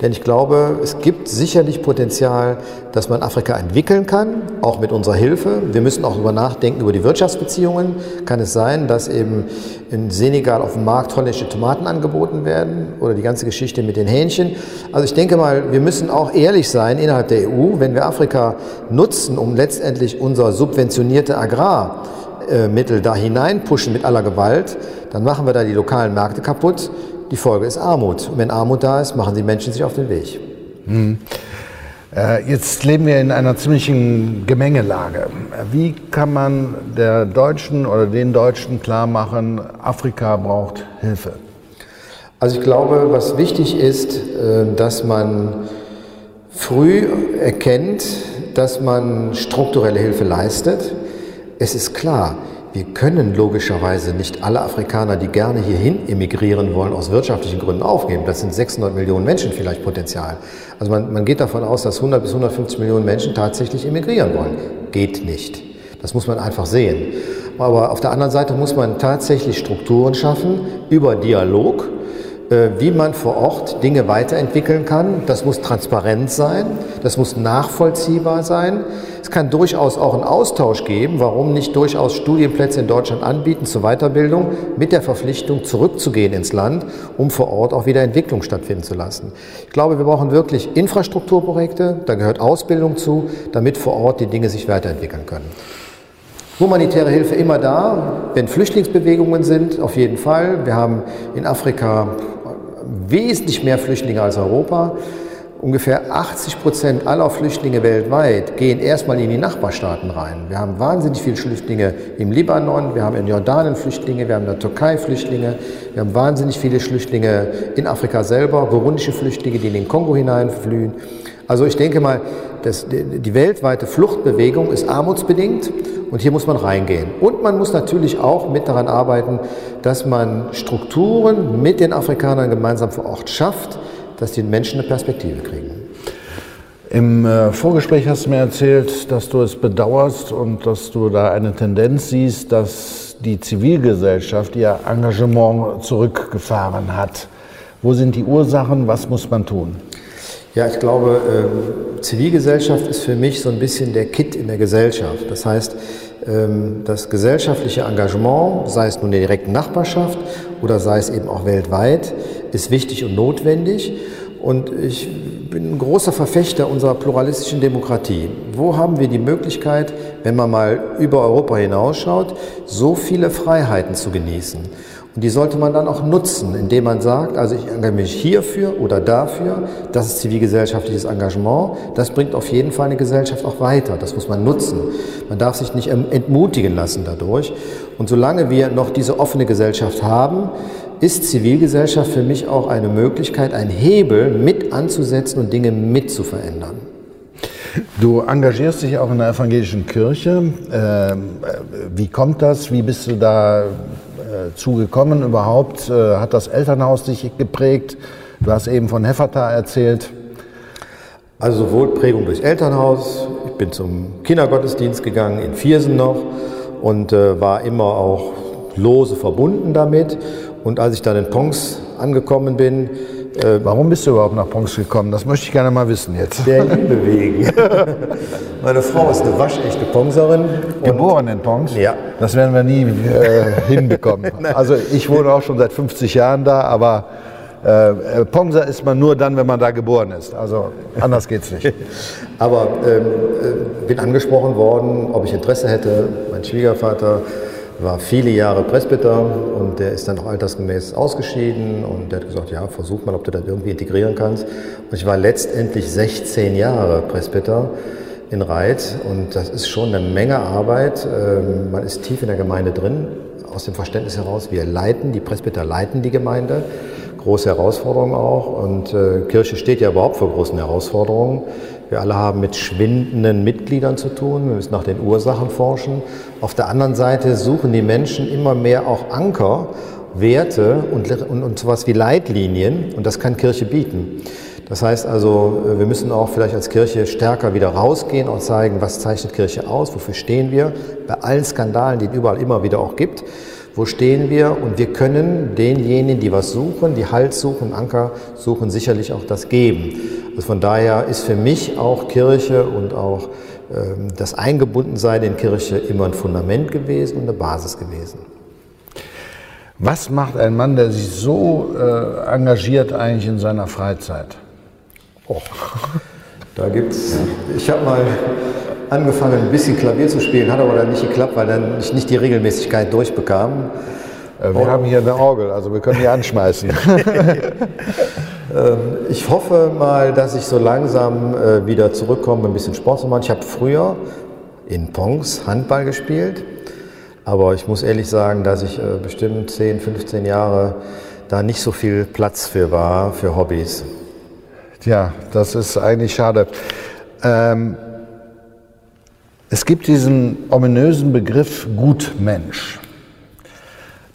Denn ich glaube, es gibt sicherlich Potenzial, dass man Afrika entwickeln kann, auch mit unserer Hilfe. Wir müssen auch darüber nachdenken, über die Wirtschaftsbeziehungen. Kann es sein, dass eben in Senegal auf dem Markt holländische Tomaten angeboten werden oder die ganze Geschichte mit den Hähnchen? Also ich denke mal, wir müssen auch ehrlich sein innerhalb der EU, wenn wir Afrika nutzen, um letztendlich unser subventionierte Agrar äh, Mittel da hineinpushen mit aller Gewalt, dann machen wir da die lokalen Märkte kaputt. Die Folge ist Armut. Und wenn Armut da ist, machen die Menschen sich auf den Weg. Hm. Jetzt leben wir in einer ziemlichen Gemengelage. Wie kann man der Deutschen oder den Deutschen klar machen, Afrika braucht Hilfe? Also ich glaube, was wichtig ist, äh, dass man früh erkennt, dass man strukturelle Hilfe leistet es ist klar, wir können logischerweise nicht alle Afrikaner, die gerne hierhin emigrieren wollen, aus wirtschaftlichen Gründen aufgeben. Das sind 600 Millionen Menschen vielleicht Potenzial. Also man, man geht davon aus, dass 100 bis 150 Millionen Menschen tatsächlich emigrieren wollen. Geht nicht. Das muss man einfach sehen. Aber auf der anderen Seite muss man tatsächlich Strukturen schaffen über Dialog wie man vor Ort Dinge weiterentwickeln kann. Das muss transparent sein, das muss nachvollziehbar sein. Es kann durchaus auch einen Austausch geben, warum nicht durchaus Studienplätze in Deutschland anbieten zur Weiterbildung mit der Verpflichtung zurückzugehen ins Land, um vor Ort auch wieder Entwicklung stattfinden zu lassen. Ich glaube, wir brauchen wirklich Infrastrukturprojekte, da gehört Ausbildung zu, damit vor Ort die Dinge sich weiterentwickeln können. Humanitäre Hilfe immer da, wenn Flüchtlingsbewegungen sind, auf jeden Fall. Wir haben in Afrika wesentlich mehr Flüchtlinge als Europa. Ungefähr 80 Prozent aller Flüchtlinge weltweit gehen erstmal in die Nachbarstaaten rein. Wir haben wahnsinnig viele Flüchtlinge im Libanon, wir haben in Jordanien Flüchtlinge, wir haben in der Türkei Flüchtlinge, wir haben wahnsinnig viele Flüchtlinge in Afrika selber, burundische Flüchtlinge, die in den Kongo hineinflühen. Also ich denke mal, das, die weltweite Fluchtbewegung ist armutsbedingt und hier muss man reingehen. Und man muss natürlich auch mit daran arbeiten, dass man Strukturen mit den Afrikanern gemeinsam vor Ort schafft, dass die Menschen eine Perspektive kriegen. Im äh, Vorgespräch hast du mir erzählt, dass du es bedauerst und dass du da eine Tendenz siehst, dass die Zivilgesellschaft ihr Engagement zurückgefahren hat. Wo sind die Ursachen? Was muss man tun? Ja, ich glaube, ähm, Zivilgesellschaft ist für mich so ein bisschen der Kit in der Gesellschaft. Das heißt, ähm, das gesellschaftliche Engagement, sei es nun in der direkten Nachbarschaft oder sei es eben auch weltweit, ist wichtig und notwendig. Und ich bin ein großer Verfechter unserer pluralistischen Demokratie. Wo haben wir die Möglichkeit, wenn man mal über Europa hinausschaut, so viele Freiheiten zu genießen? Und die sollte man dann auch nutzen, indem man sagt, also ich engagiere mich hierfür oder dafür, das ist zivilgesellschaftliches Engagement, das bringt auf jeden Fall eine Gesellschaft auch weiter, das muss man nutzen. Man darf sich nicht entmutigen lassen dadurch. Und solange wir noch diese offene Gesellschaft haben, ist Zivilgesellschaft für mich auch eine Möglichkeit, einen Hebel mit anzusetzen und Dinge mit zu verändern. Du engagierst dich auch in der evangelischen Kirche. Ähm, wie kommt das? Wie bist du da äh, zugekommen überhaupt? Äh, hat das Elternhaus dich geprägt? Du hast eben von Hefferta erzählt. Also sowohl Prägung durch Elternhaus, ich bin zum Kindergottesdienst gegangen in Viersen noch und äh, war immer auch lose verbunden damit. Und als ich dann in Pongs angekommen bin, äh, Warum bist du überhaupt nach Pongs gekommen? Das möchte ich gerne mal wissen jetzt. Der Liebe wegen. *laughs* Meine Frau ist eine waschechte Pongserin. Geboren in Pongs? Ja. Das werden wir nie äh, *laughs* hinbekommen. Also ich wohne auch schon seit 50 Jahren da, aber äh, äh, Pongser ist man nur dann, wenn man da geboren ist. Also anders geht's nicht. *laughs* aber ähm, äh, bin angesprochen worden, ob ich Interesse hätte. Mein Schwiegervater war viele Jahre Presbyter und der ist dann auch altersgemäß ausgeschieden und der hat gesagt, ja, versuch mal, ob du das irgendwie integrieren kannst. Und ich war letztendlich 16 Jahre Presbyter in Reit und das ist schon eine Menge Arbeit. Ähm, man ist tief in der Gemeinde drin, aus dem Verständnis heraus, wir leiten, die Presbyter leiten die Gemeinde. Große Herausforderung auch und äh, Kirche steht ja überhaupt vor großen Herausforderungen. Wir alle haben mit schwindenden Mitgliedern zu tun. Wir müssen nach den Ursachen forschen. Auf der anderen Seite suchen die Menschen immer mehr auch Anker, Werte und, und, und sowas wie Leitlinien. Und das kann Kirche bieten. Das heißt also, wir müssen auch vielleicht als Kirche stärker wieder rausgehen und zeigen, was zeichnet Kirche aus, wofür stehen wir, bei allen Skandalen, die es überall immer wieder auch gibt. Wo stehen wir? Und wir können denjenigen, die was suchen, die Halt suchen, Anker suchen, sicherlich auch das geben. Also von daher ist für mich auch Kirche und auch ähm, das Eingebundensein in Kirche immer ein Fundament gewesen und eine Basis gewesen. Was macht ein Mann, der sich so äh, engagiert eigentlich in seiner Freizeit? Oh. Da gibt's. Ich habe mal angefangen, ein bisschen Klavier zu spielen, hat aber dann nicht geklappt, weil dann ich nicht die Regelmäßigkeit durchbekam. Äh, wir oh. haben hier eine Orgel, also wir können die anschmeißen. *laughs* Ähm, ich hoffe mal, dass ich so langsam äh, wieder zurückkomme, ein bisschen Sport zu machen. Ich habe früher in Pongs Handball gespielt, aber ich muss ehrlich sagen, dass ich äh, bestimmt 10, 15 Jahre da nicht so viel Platz für war, für Hobbys. Tja, das ist eigentlich schade. Ähm, es gibt diesen ominösen Begriff Gutmensch.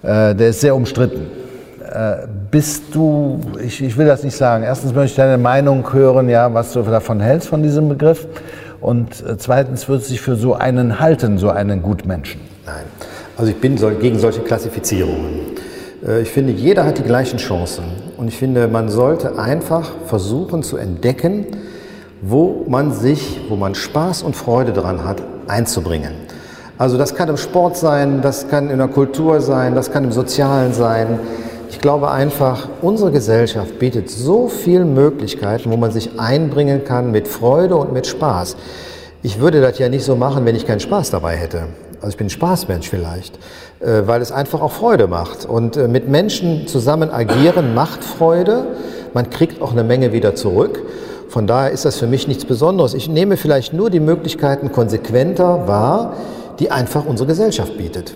Äh, der ist sehr umstritten. Äh, bist du, ich, ich, will das nicht sagen, erstens möchte ich deine Meinung hören, ja, was du davon hältst, von diesem Begriff. Und äh, zweitens wird es sich für so einen halten, so einen Gutmenschen. Nein, also ich bin gegen solche Klassifizierungen. Äh, ich finde, jeder hat die gleichen Chancen. Und ich finde, man sollte einfach versuchen zu entdecken, wo man sich, wo man Spaß und Freude daran hat, einzubringen. Also das kann im Sport sein, das kann in der Kultur sein, das kann im Sozialen sein. Ich glaube einfach, unsere Gesellschaft bietet so viele Möglichkeiten, wo man sich einbringen kann mit Freude und mit Spaß. Ich würde das ja nicht so machen, wenn ich keinen Spaß dabei hätte. Also ich bin ein Spaßmensch vielleicht, äh, weil es einfach auch Freude macht. Und äh, mit Menschen zusammen agieren macht Freude. Man kriegt auch eine Menge wieder zurück. Von daher ist das für mich nichts Besonderes. Ich nehme vielleicht nur die Möglichkeiten konsequenter wahr, die einfach unsere Gesellschaft bietet.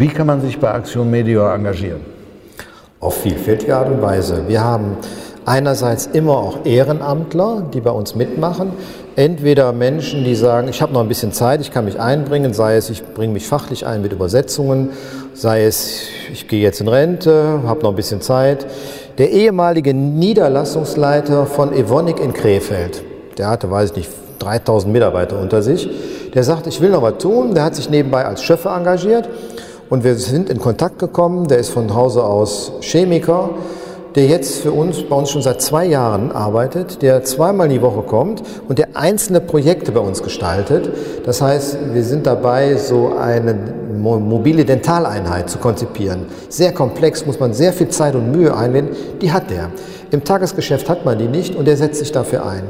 Wie kann man sich bei Aktion Meteor engagieren? Auf vielfältige Art und Weise. Wir haben einerseits immer auch Ehrenamtler, die bei uns mitmachen. Entweder Menschen, die sagen, ich habe noch ein bisschen Zeit, ich kann mich einbringen, sei es, ich bringe mich fachlich ein mit Übersetzungen, sei es, ich gehe jetzt in Rente, habe noch ein bisschen Zeit. Der ehemalige Niederlassungsleiter von Evonik in Krefeld, der hatte, weiß ich nicht, 3000 Mitarbeiter unter sich, der sagt, ich will noch was tun, der hat sich nebenbei als Schöffer engagiert und wir sind in Kontakt gekommen. Der ist von Hause aus Chemiker, der jetzt für uns, bei uns schon seit zwei Jahren arbeitet, der zweimal die Woche kommt und der einzelne Projekte bei uns gestaltet. Das heißt, wir sind dabei, so eine mobile Dentaleinheit zu konzipieren. Sehr komplex, muss man sehr viel Zeit und Mühe einwenden. Die hat der. Im Tagesgeschäft hat man die nicht und der setzt sich dafür ein.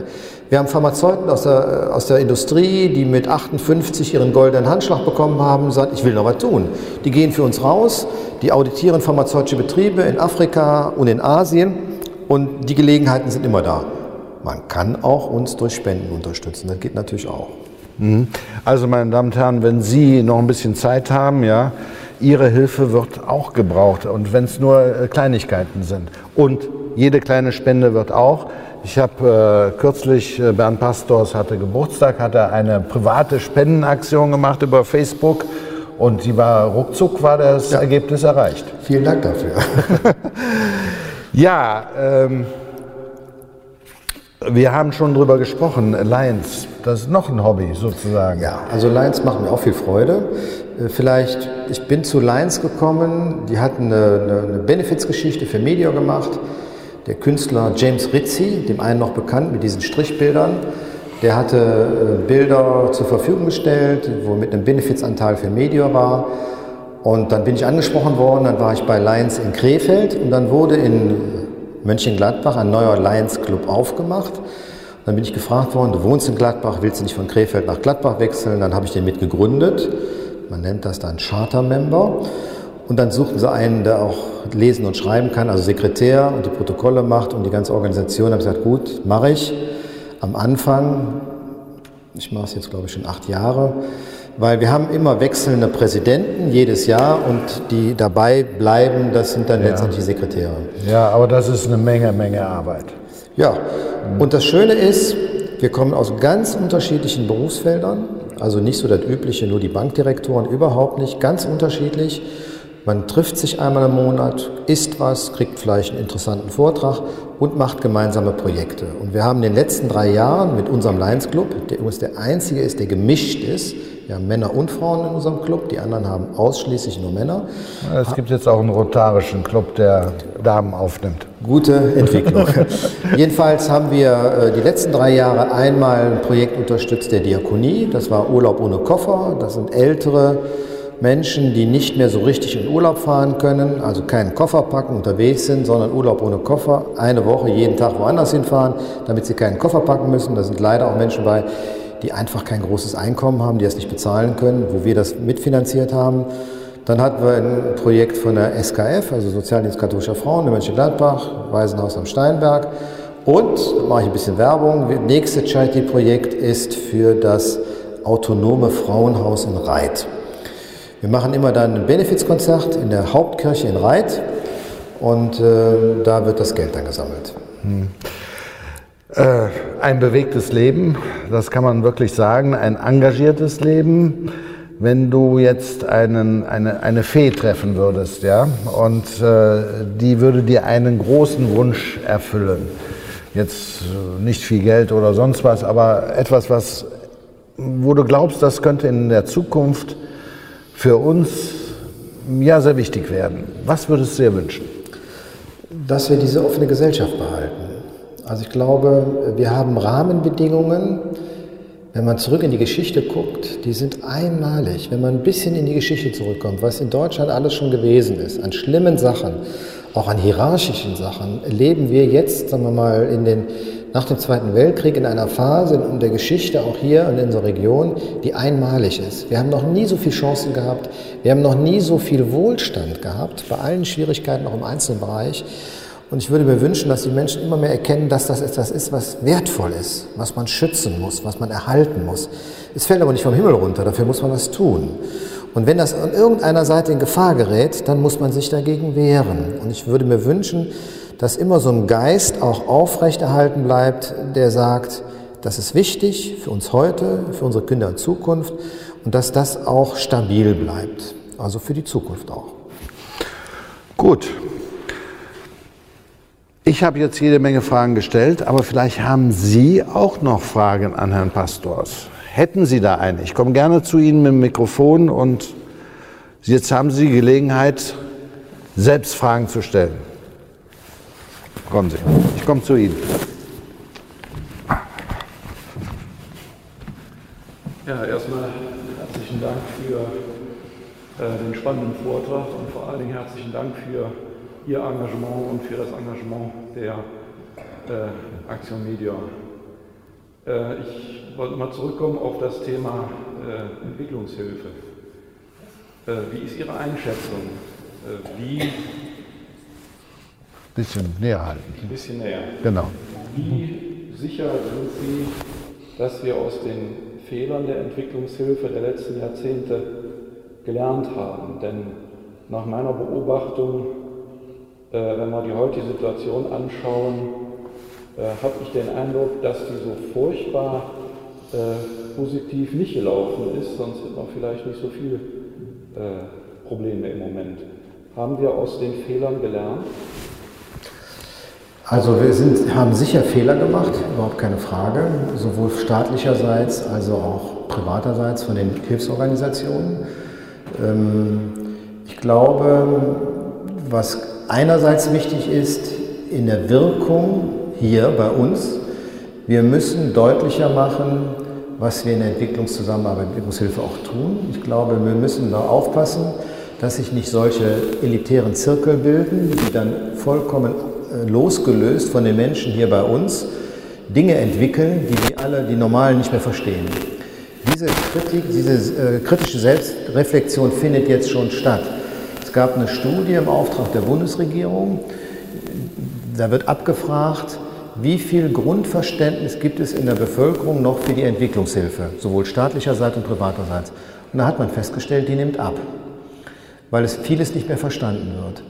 Wir haben Pharmazeuten aus der, aus der Industrie, die mit 58 ihren goldenen Handschlag bekommen haben und sagen, ich will noch was tun. Die gehen für uns raus, die auditieren pharmazeutische Betriebe in Afrika und in Asien und die Gelegenheiten sind immer da. Man kann auch uns durch Spenden unterstützen, das geht natürlich auch. Mhm. Also meine Damen und Herren, wenn Sie noch ein bisschen Zeit haben, ja, Ihre Hilfe wird auch gebraucht und wenn es nur äh, Kleinigkeiten sind. Und jede kleine Spende wird auch. Ich habe äh, kürzlich, äh, Bernd Pastors hatte Geburtstag, hat er eine private Spendenaktion gemacht über Facebook und die war ruckzuck war das ja. Ergebnis erreicht. Vielen Dank dafür. *laughs* ja, ähm, wir haben schon drüber gesprochen, Lions, das ist noch ein Hobby sozusagen. Ja, also Lions machen mir auch viel Freude. Äh, vielleicht, ich bin zu Lions gekommen, die hatten eine, eine Benefizgeschichte für Media gemacht. Der Künstler James Rizzi, dem einen noch bekannt mit diesen Strichbildern, der hatte äh, Bilder zur Verfügung gestellt, wo mit einem Benefizanteil für Media war. Und dann bin ich angesprochen worden, dann war ich bei Lions in Krefeld und dann wurde in Mönchengladbach ein neuer Lions Club aufgemacht. Dann bin ich gefragt worden, du wohnst in Gladbach, willst du nicht von Krefeld nach Gladbach wechseln? Dann habe ich den mit gegründet. Man nennt das dann Charter-Member. Und dann suchten sie einen, der auch lesen und schreiben kann, also Sekretär und die Protokolle macht und die ganze Organisation. Da habe ich gesagt, gut, mache ich. Am Anfang, ich mache es jetzt glaube ich schon acht Jahre, weil wir haben immer wechselnde Präsidenten jedes Jahr und die dabei bleiben, das sind dann ja. letztendlich die Sekretäre. Ja, aber das ist eine Menge, Menge Arbeit. Ja, und das Schöne ist, wir kommen aus ganz unterschiedlichen Berufsfeldern, also nicht so das übliche, nur die Bankdirektoren, überhaupt nicht, ganz unterschiedlich. Man trifft sich einmal im Monat, isst was, kriegt vielleicht einen interessanten Vortrag und macht gemeinsame Projekte. Und wir haben in den letzten drei Jahren mit unserem Lions Club, der übrigens der einzige ist, der gemischt ist, wir haben Männer und Frauen in unserem Club, die anderen haben ausschließlich nur Männer. Es gibt jetzt auch einen rotarischen Club, der Damen aufnimmt. Gute Entwicklung. *laughs* Jedenfalls haben wir äh, die letzten drei Jahre einmal ein Projekt unterstützt der Diakonie. Das war Urlaub ohne Koffer. Das sind ältere Menschen, die nicht mehr so richtig in Urlaub fahren können, also keinen Koffer packen, unterwegs sind, sondern Urlaub ohne Koffer, eine Woche jeden Tag woanders hinfahren, damit sie keinen Koffer packen müssen. Da sind leider auch Menschen bei, die einfach kein großes Einkommen haben, die es nicht bezahlen können, wo wir das mitfinanziert haben. Dann hatten wir ein Projekt von der SKF, also Sozialdienst katholischer Frauen in Mönchengladbach, Waisenhaus am Steinberg. Und, mache ich ein bisschen Werbung, das nächste Charity-Projekt ist für das autonome Frauenhaus in Reit. Wir machen immer dann ein Benefizkonzert in der Hauptkirche in Reit und äh, da wird das Geld dann gesammelt. Hm. Äh, ein bewegtes Leben, das kann man wirklich sagen, ein engagiertes Leben. Wenn du jetzt einen, eine, eine Fee treffen würdest, ja, und äh, die würde dir einen großen Wunsch erfüllen. Jetzt äh, nicht viel Geld oder sonst was, aber etwas, was, wo du glaubst, das könnte in der Zukunft für uns ja sehr wichtig werden. Was würdest du dir wünschen? Dass wir diese offene Gesellschaft behalten also ich glaube, wir haben Rahmenbedingungen, wenn man zurück in die Geschichte guckt, die sind einmalig. Wenn man ein bisschen in die Geschichte zurückkommt, was in Deutschland alles schon gewesen ist, an schlimmen Sachen, auch an hierarchischen Sachen, leben wir jetzt, sagen wir mal, in den, nach dem Zweiten Weltkrieg in einer Phase in der Geschichte, auch hier in unserer Region, die einmalig ist. Wir haben noch nie so viele Chancen gehabt, wir haben noch nie so viel Wohlstand gehabt, bei allen Schwierigkeiten auch im Einzelbereich. Und ich würde mir wünschen, dass die Menschen immer mehr erkennen, dass das etwas ist, was wertvoll ist, was man schützen muss, was man erhalten muss. Es fällt aber nicht vom Himmel runter, dafür muss man was tun. Und wenn das an irgendeiner Seite in Gefahr gerät, dann muss man sich dagegen wehren. Und ich würde mir wünschen, dass immer so ein Geist auch aufrechterhalten bleibt, der sagt, das ist wichtig für uns heute, für unsere Kinder in Zukunft und dass das auch stabil bleibt. Also für die Zukunft auch. Gut, ich habe jetzt jede Menge Fragen gestellt, aber vielleicht haben Sie auch noch Fragen an Herrn Pastors. Hätten Sie da eine? Ich komme gerne zu Ihnen mit dem Mikrofon und jetzt haben Sie die Gelegenheit, selbst Fragen zu stellen. Kommen Sie, ich komme zu Ihnen. Ja, erstmal herzlichen Dank für äh, den spannenden Vortrag und vor allen Dingen herzlichen Dank für Ihr Engagement und für das Engagement der äh, Aktion Media. Äh, ich wollte mal zurückkommen auf das Thema äh, Entwicklungshilfe. Äh, wie ist Ihre Einschätzung? Äh, wie. Bisschen näher halten. Ein bisschen näher. Genau. Wie sicher sind Sie, dass wir aus den Fehlern der Entwicklungshilfe der letzten Jahrzehnte gelernt haben? Denn nach meiner Beobachtung, äh, wenn wir die heutige Situation anschauen, äh, habe ich den Eindruck, dass die so furchtbar äh, positiv nicht gelaufen ist, sonst hätten wir vielleicht nicht so viele äh, Probleme im Moment. Haben wir aus den Fehlern gelernt? Also wir sind, haben sicher Fehler gemacht, überhaupt keine Frage, sowohl staatlicherseits als auch privaterseits von den Hilfsorganisationen. Ähm, ich glaube, was einerseits wichtig ist, in der Wirkung hier bei uns, wir müssen deutlicher machen, was wir in der Entwicklungszusammenarbeit, Entwicklungshilfe auch tun. Ich glaube, wir müssen da aufpassen, dass sich nicht solche elitären Zirkel bilden, die dann vollkommen losgelöst von den Menschen hier bei uns Dinge entwickeln, die die alle, die Normalen nicht mehr verstehen. Diese Kritik, diese äh, kritische Selbstreflexion findet jetzt schon statt. Es gab eine Studie im Auftrag der Bundesregierung, da wird abgefragt, wie viel Grundverständnis gibt es in der Bevölkerung noch für die Entwicklungshilfe, sowohl staatlicherseits und privaterseits. Und da hat man festgestellt, die nimmt ab, weil es vieles nicht mehr verstanden wird.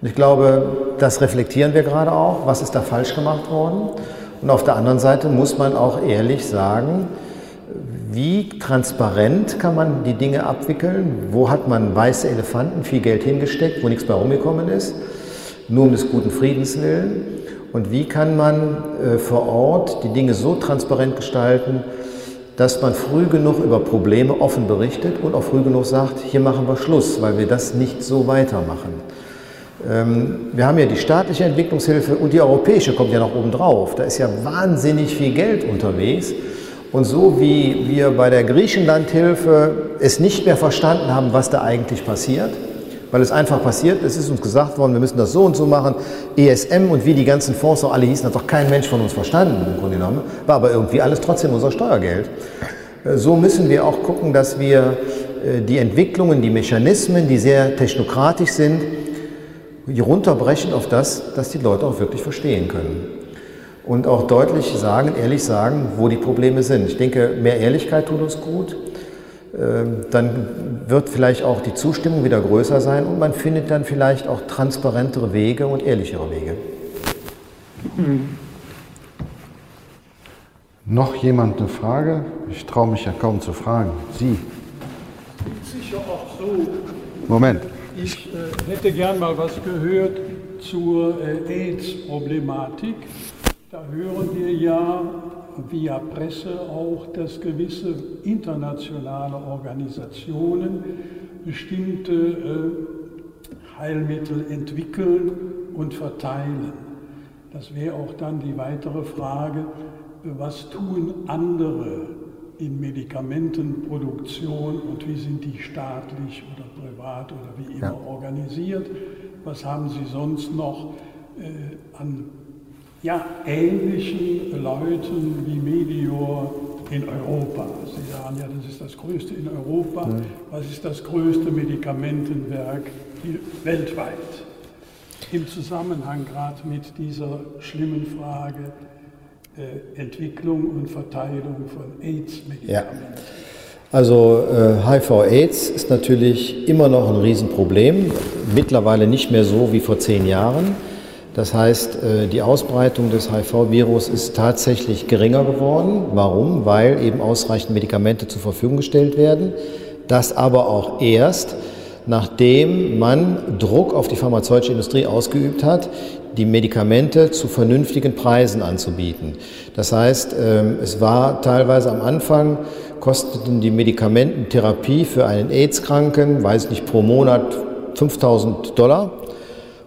Und ich glaube, das reflektieren wir gerade auch, was ist da falsch gemacht worden. Und auf der anderen Seite muss man auch ehrlich sagen, wie transparent kann man die Dinge abwickeln? Wo hat man weiße Elefanten viel Geld hingesteckt, wo nichts bei rumgekommen ist, nur um des guten Friedens willen? Und wie kann man äh, vor Ort die Dinge so transparent gestalten, dass man früh genug über Probleme offen berichtet und auch früh genug sagt, hier machen wir Schluss, weil wir das nicht so weitermachen. Ähm, wir haben ja die staatliche Entwicklungshilfe und die europäische kommt ja noch oben drauf. Da ist ja wahnsinnig viel Geld unterwegs. Und so wie wir bei der Griechenlandhilfe es nicht mehr verstanden haben, was da eigentlich passiert, weil es einfach passiert, es ist uns gesagt worden, wir müssen das so und so machen, ESM und wie die ganzen Fonds auch alle hießen, hat doch kein Mensch von uns verstanden im Grunde genommen, war aber irgendwie alles trotzdem unser Steuergeld. Äh, so müssen wir auch gucken, dass wir äh, die Entwicklungen, die Mechanismen, die sehr technokratisch sind, runterbrechen auf das, dass die Leute auch wirklich verstehen können. Und auch deutlich sagen, ehrlich sagen, wo die Probleme sind. Ich denke, mehr Ehrlichkeit tut uns gut. Ähm, dann wird vielleicht auch die Zustimmung wieder größer sein und man findet dann vielleicht auch transparentere Wege und ehrlichere Wege. Noch jemand eine Frage? Ich traue mich ja kaum zu fragen. Sie. Sicher auch so. Moment. Ich äh, hätte gern mal was gehört zur äh, AIDS-Problematik. Da hören wir ja via Presse auch, dass gewisse internationale Organisationen bestimmte äh, Heilmittel entwickeln und verteilen. Das wäre auch dann die weitere Frage, was tun andere in Medikamentenproduktion und wie sind die staatlich oder privat oder wie immer ja. organisiert? Was haben Sie sonst noch äh, an ja, ähnlichen Leuten wie Medior in Europa? Sie sagen ja, das ist das größte in Europa. Mhm. Was ist das größte Medikamentenwerk weltweit? Im Zusammenhang gerade mit dieser schlimmen Frage äh, Entwicklung und Verteilung von AIDS-Medikamenten. Ja. Also äh, HIV-AIDS ist natürlich immer noch ein Riesenproblem, mittlerweile nicht mehr so wie vor zehn Jahren. Das heißt, äh, die Ausbreitung des HIV-Virus ist tatsächlich geringer geworden. Warum? Weil eben ausreichend Medikamente zur Verfügung gestellt werden. Das aber auch erst, nachdem man Druck auf die pharmazeutische Industrie ausgeübt hat, die Medikamente zu vernünftigen Preisen anzubieten. Das heißt, ähm, es war teilweise am Anfang, kosteten die Medikamententherapie für einen AIDS-Kranken, weiß nicht, pro Monat 5000 Dollar.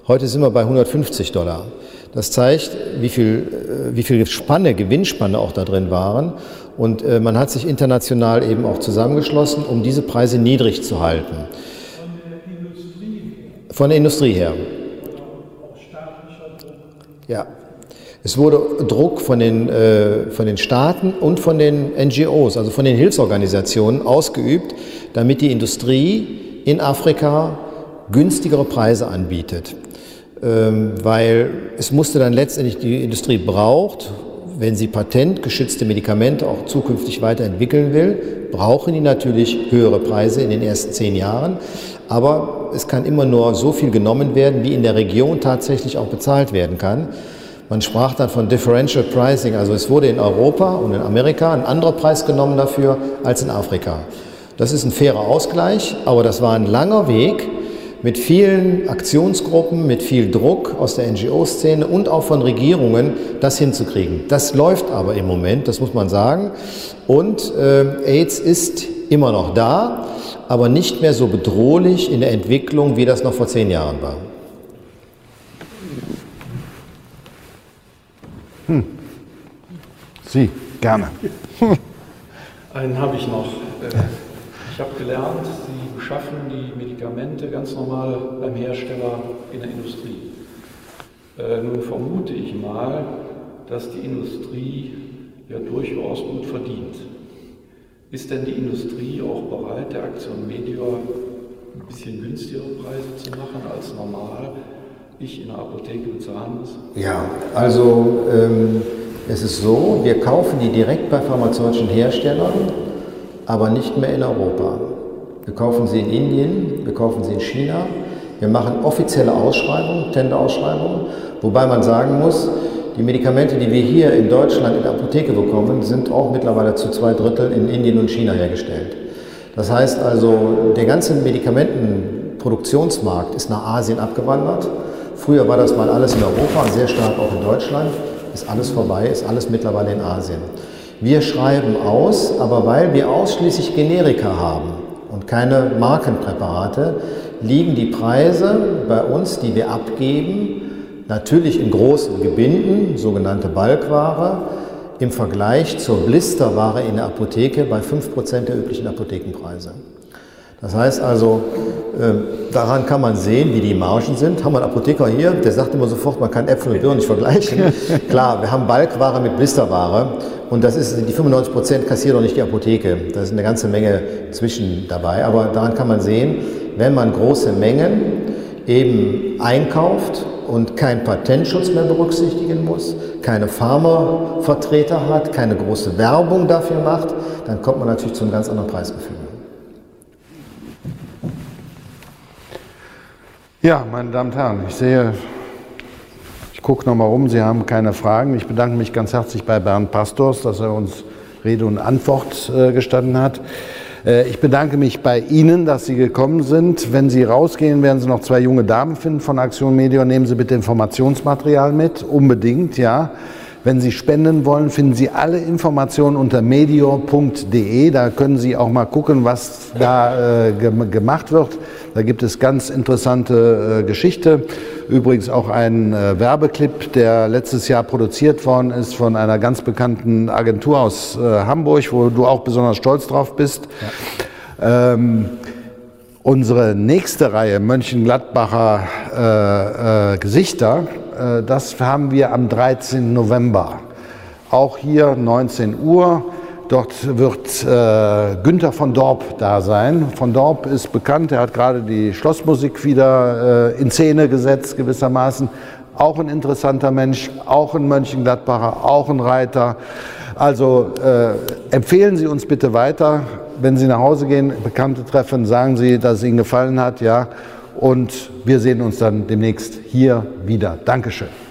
Heute sind wir bei 150 Dollar. Das zeigt, wie viel, äh, wie viel Spanne, Gewinnspanne auch da drin waren. Und äh, man hat sich international eben auch zusammengeschlossen, um diese Preise niedrig zu halten. Von der Industrie her. Von der Industrie her. Ja. Es wurde Druck von den, äh, von den Staaten und von den NGOs, also von den Hilfsorganisationen, ausgeübt, damit die Industrie in Afrika günstigere Preise anbietet. Ähm, weil es musste dann letztendlich, die Industrie braucht, wenn sie patentgeschützte Medikamente auch zukünftig weiterentwickeln will, brauchen die natürlich höhere Preise in den ersten zehn Jahren. Aber es kann immer nur so viel genommen werden, wie in der Region tatsächlich auch bezahlt werden kann. Man sprach dann von Differential Pricing, also es wurde in Europa und in Amerika ein anderer Preis genommen dafür als in Afrika. Das ist ein fairer Ausgleich, aber das war ein langer Weg mit vielen Aktionsgruppen, mit viel Druck aus der NGO-Szene und auch von Regierungen, das hinzukriegen. Das läuft aber im Moment, das muss man sagen. Und äh, AIDS ist immer noch da, aber nicht mehr so bedrohlich in der Entwicklung, wie das noch vor zehn Jahren war. Hm. Sie, gerne. *laughs* Einen habe ich noch. Ich habe gelernt, Sie beschaffen die Medikamente ganz normal beim Hersteller in der Industrie. Äh, nun vermute ich mal, dass die Industrie ja durchaus gut verdient. Ist denn die Industrie auch bereit, der Aktion Medior ein bisschen günstigere Preise zu machen als normal ich in der Apotheke bezahlen muss? Ja, also ähm, es ist so, wir kaufen die direkt bei pharmazeutischen Herstellern, aber nicht mehr in Europa. Wir kaufen sie in Indien, wir kaufen sie in China. Wir machen offizielle Ausschreibungen, Tenderausschreibungen, wobei man sagen muss, die Medikamente, die wir hier in Deutschland in der Apotheke bekommen, sind auch mittlerweile zu zwei Drittel in Indien und China hergestellt. Das heißt also, der ganze Medikamentenproduktionsmarkt ist nach Asien abgewandert. Früher war das mal alles in Europa sehr stark auch in Deutschland. Ist alles vorbei, ist alles mittlerweile in Asien. Wir schreiben aus, aber weil wir ausschließlich Generika haben und keine Markenpräparate, liegen die Preise bei uns, die wir abgeben, natürlich in großen Gebinden, sogenannte Balkware, im Vergleich zur Blisterware in der Apotheke bei 5% der üblichen Apothekenpreise. Das heißt also, äh, daran kann man sehen, wie die Margen sind. Haben wir einen Apotheker hier, der sagt immer sofort, man kann Äpfel und Birnen nicht vergleichen. *laughs* Klar, wir haben Balkware mit Blisterware und das ist, die 95 Prozent kassiert doch nicht die Apotheke. Da ist eine ganze Menge zwischen dabei. Aber daran kann man sehen, wenn man große Mengen eben einkauft und keinen Patentschutz mehr berücksichtigen muss, keine Pharmavertreter hat, keine große Werbung dafür macht, dann kommt man natürlich zu einem ganz anderen Preisgefühl. Ja, meine Damen und Herren, ich sehe, ich gucke nochmal rum, Sie haben keine Fragen. Ich bedanke mich ganz herzlich bei Bernd Pastors, dass er uns Rede und Antwort äh, gestanden hat. Äh, ich bedanke mich bei Ihnen, dass Sie gekommen sind. Wenn Sie rausgehen, werden Sie noch zwei junge Damen finden von Aktion Media. Nehmen Sie bitte Informationsmaterial mit, unbedingt, ja. Wenn Sie spenden wollen, finden Sie alle Informationen unter medior.de. Da können Sie auch mal gucken, was da äh, gemacht wird. Da gibt es ganz interessante äh, Geschichte. Übrigens auch ein äh, Werbeclip, der letztes Jahr produziert worden ist von einer ganz bekannten Agentur aus äh, Hamburg, wo du auch besonders stolz drauf bist. Ja. Ähm, unsere nächste Reihe Mönchengladbacher äh, äh, Gesichter, äh, das haben wir am 13. November. Auch hier 19 Uhr. Dort wird äh, Günther von Dorp da sein. Von Dorp ist bekannt, er hat gerade die Schlossmusik wieder äh, in Szene gesetzt, gewissermaßen. Auch ein interessanter Mensch, auch ein Mönchengladbacher, auch ein Reiter. Also äh, empfehlen Sie uns bitte weiter. Wenn Sie nach Hause gehen, Bekannte treffen, sagen Sie, dass es Ihnen gefallen hat, ja. Und wir sehen uns dann demnächst hier wieder. Dankeschön.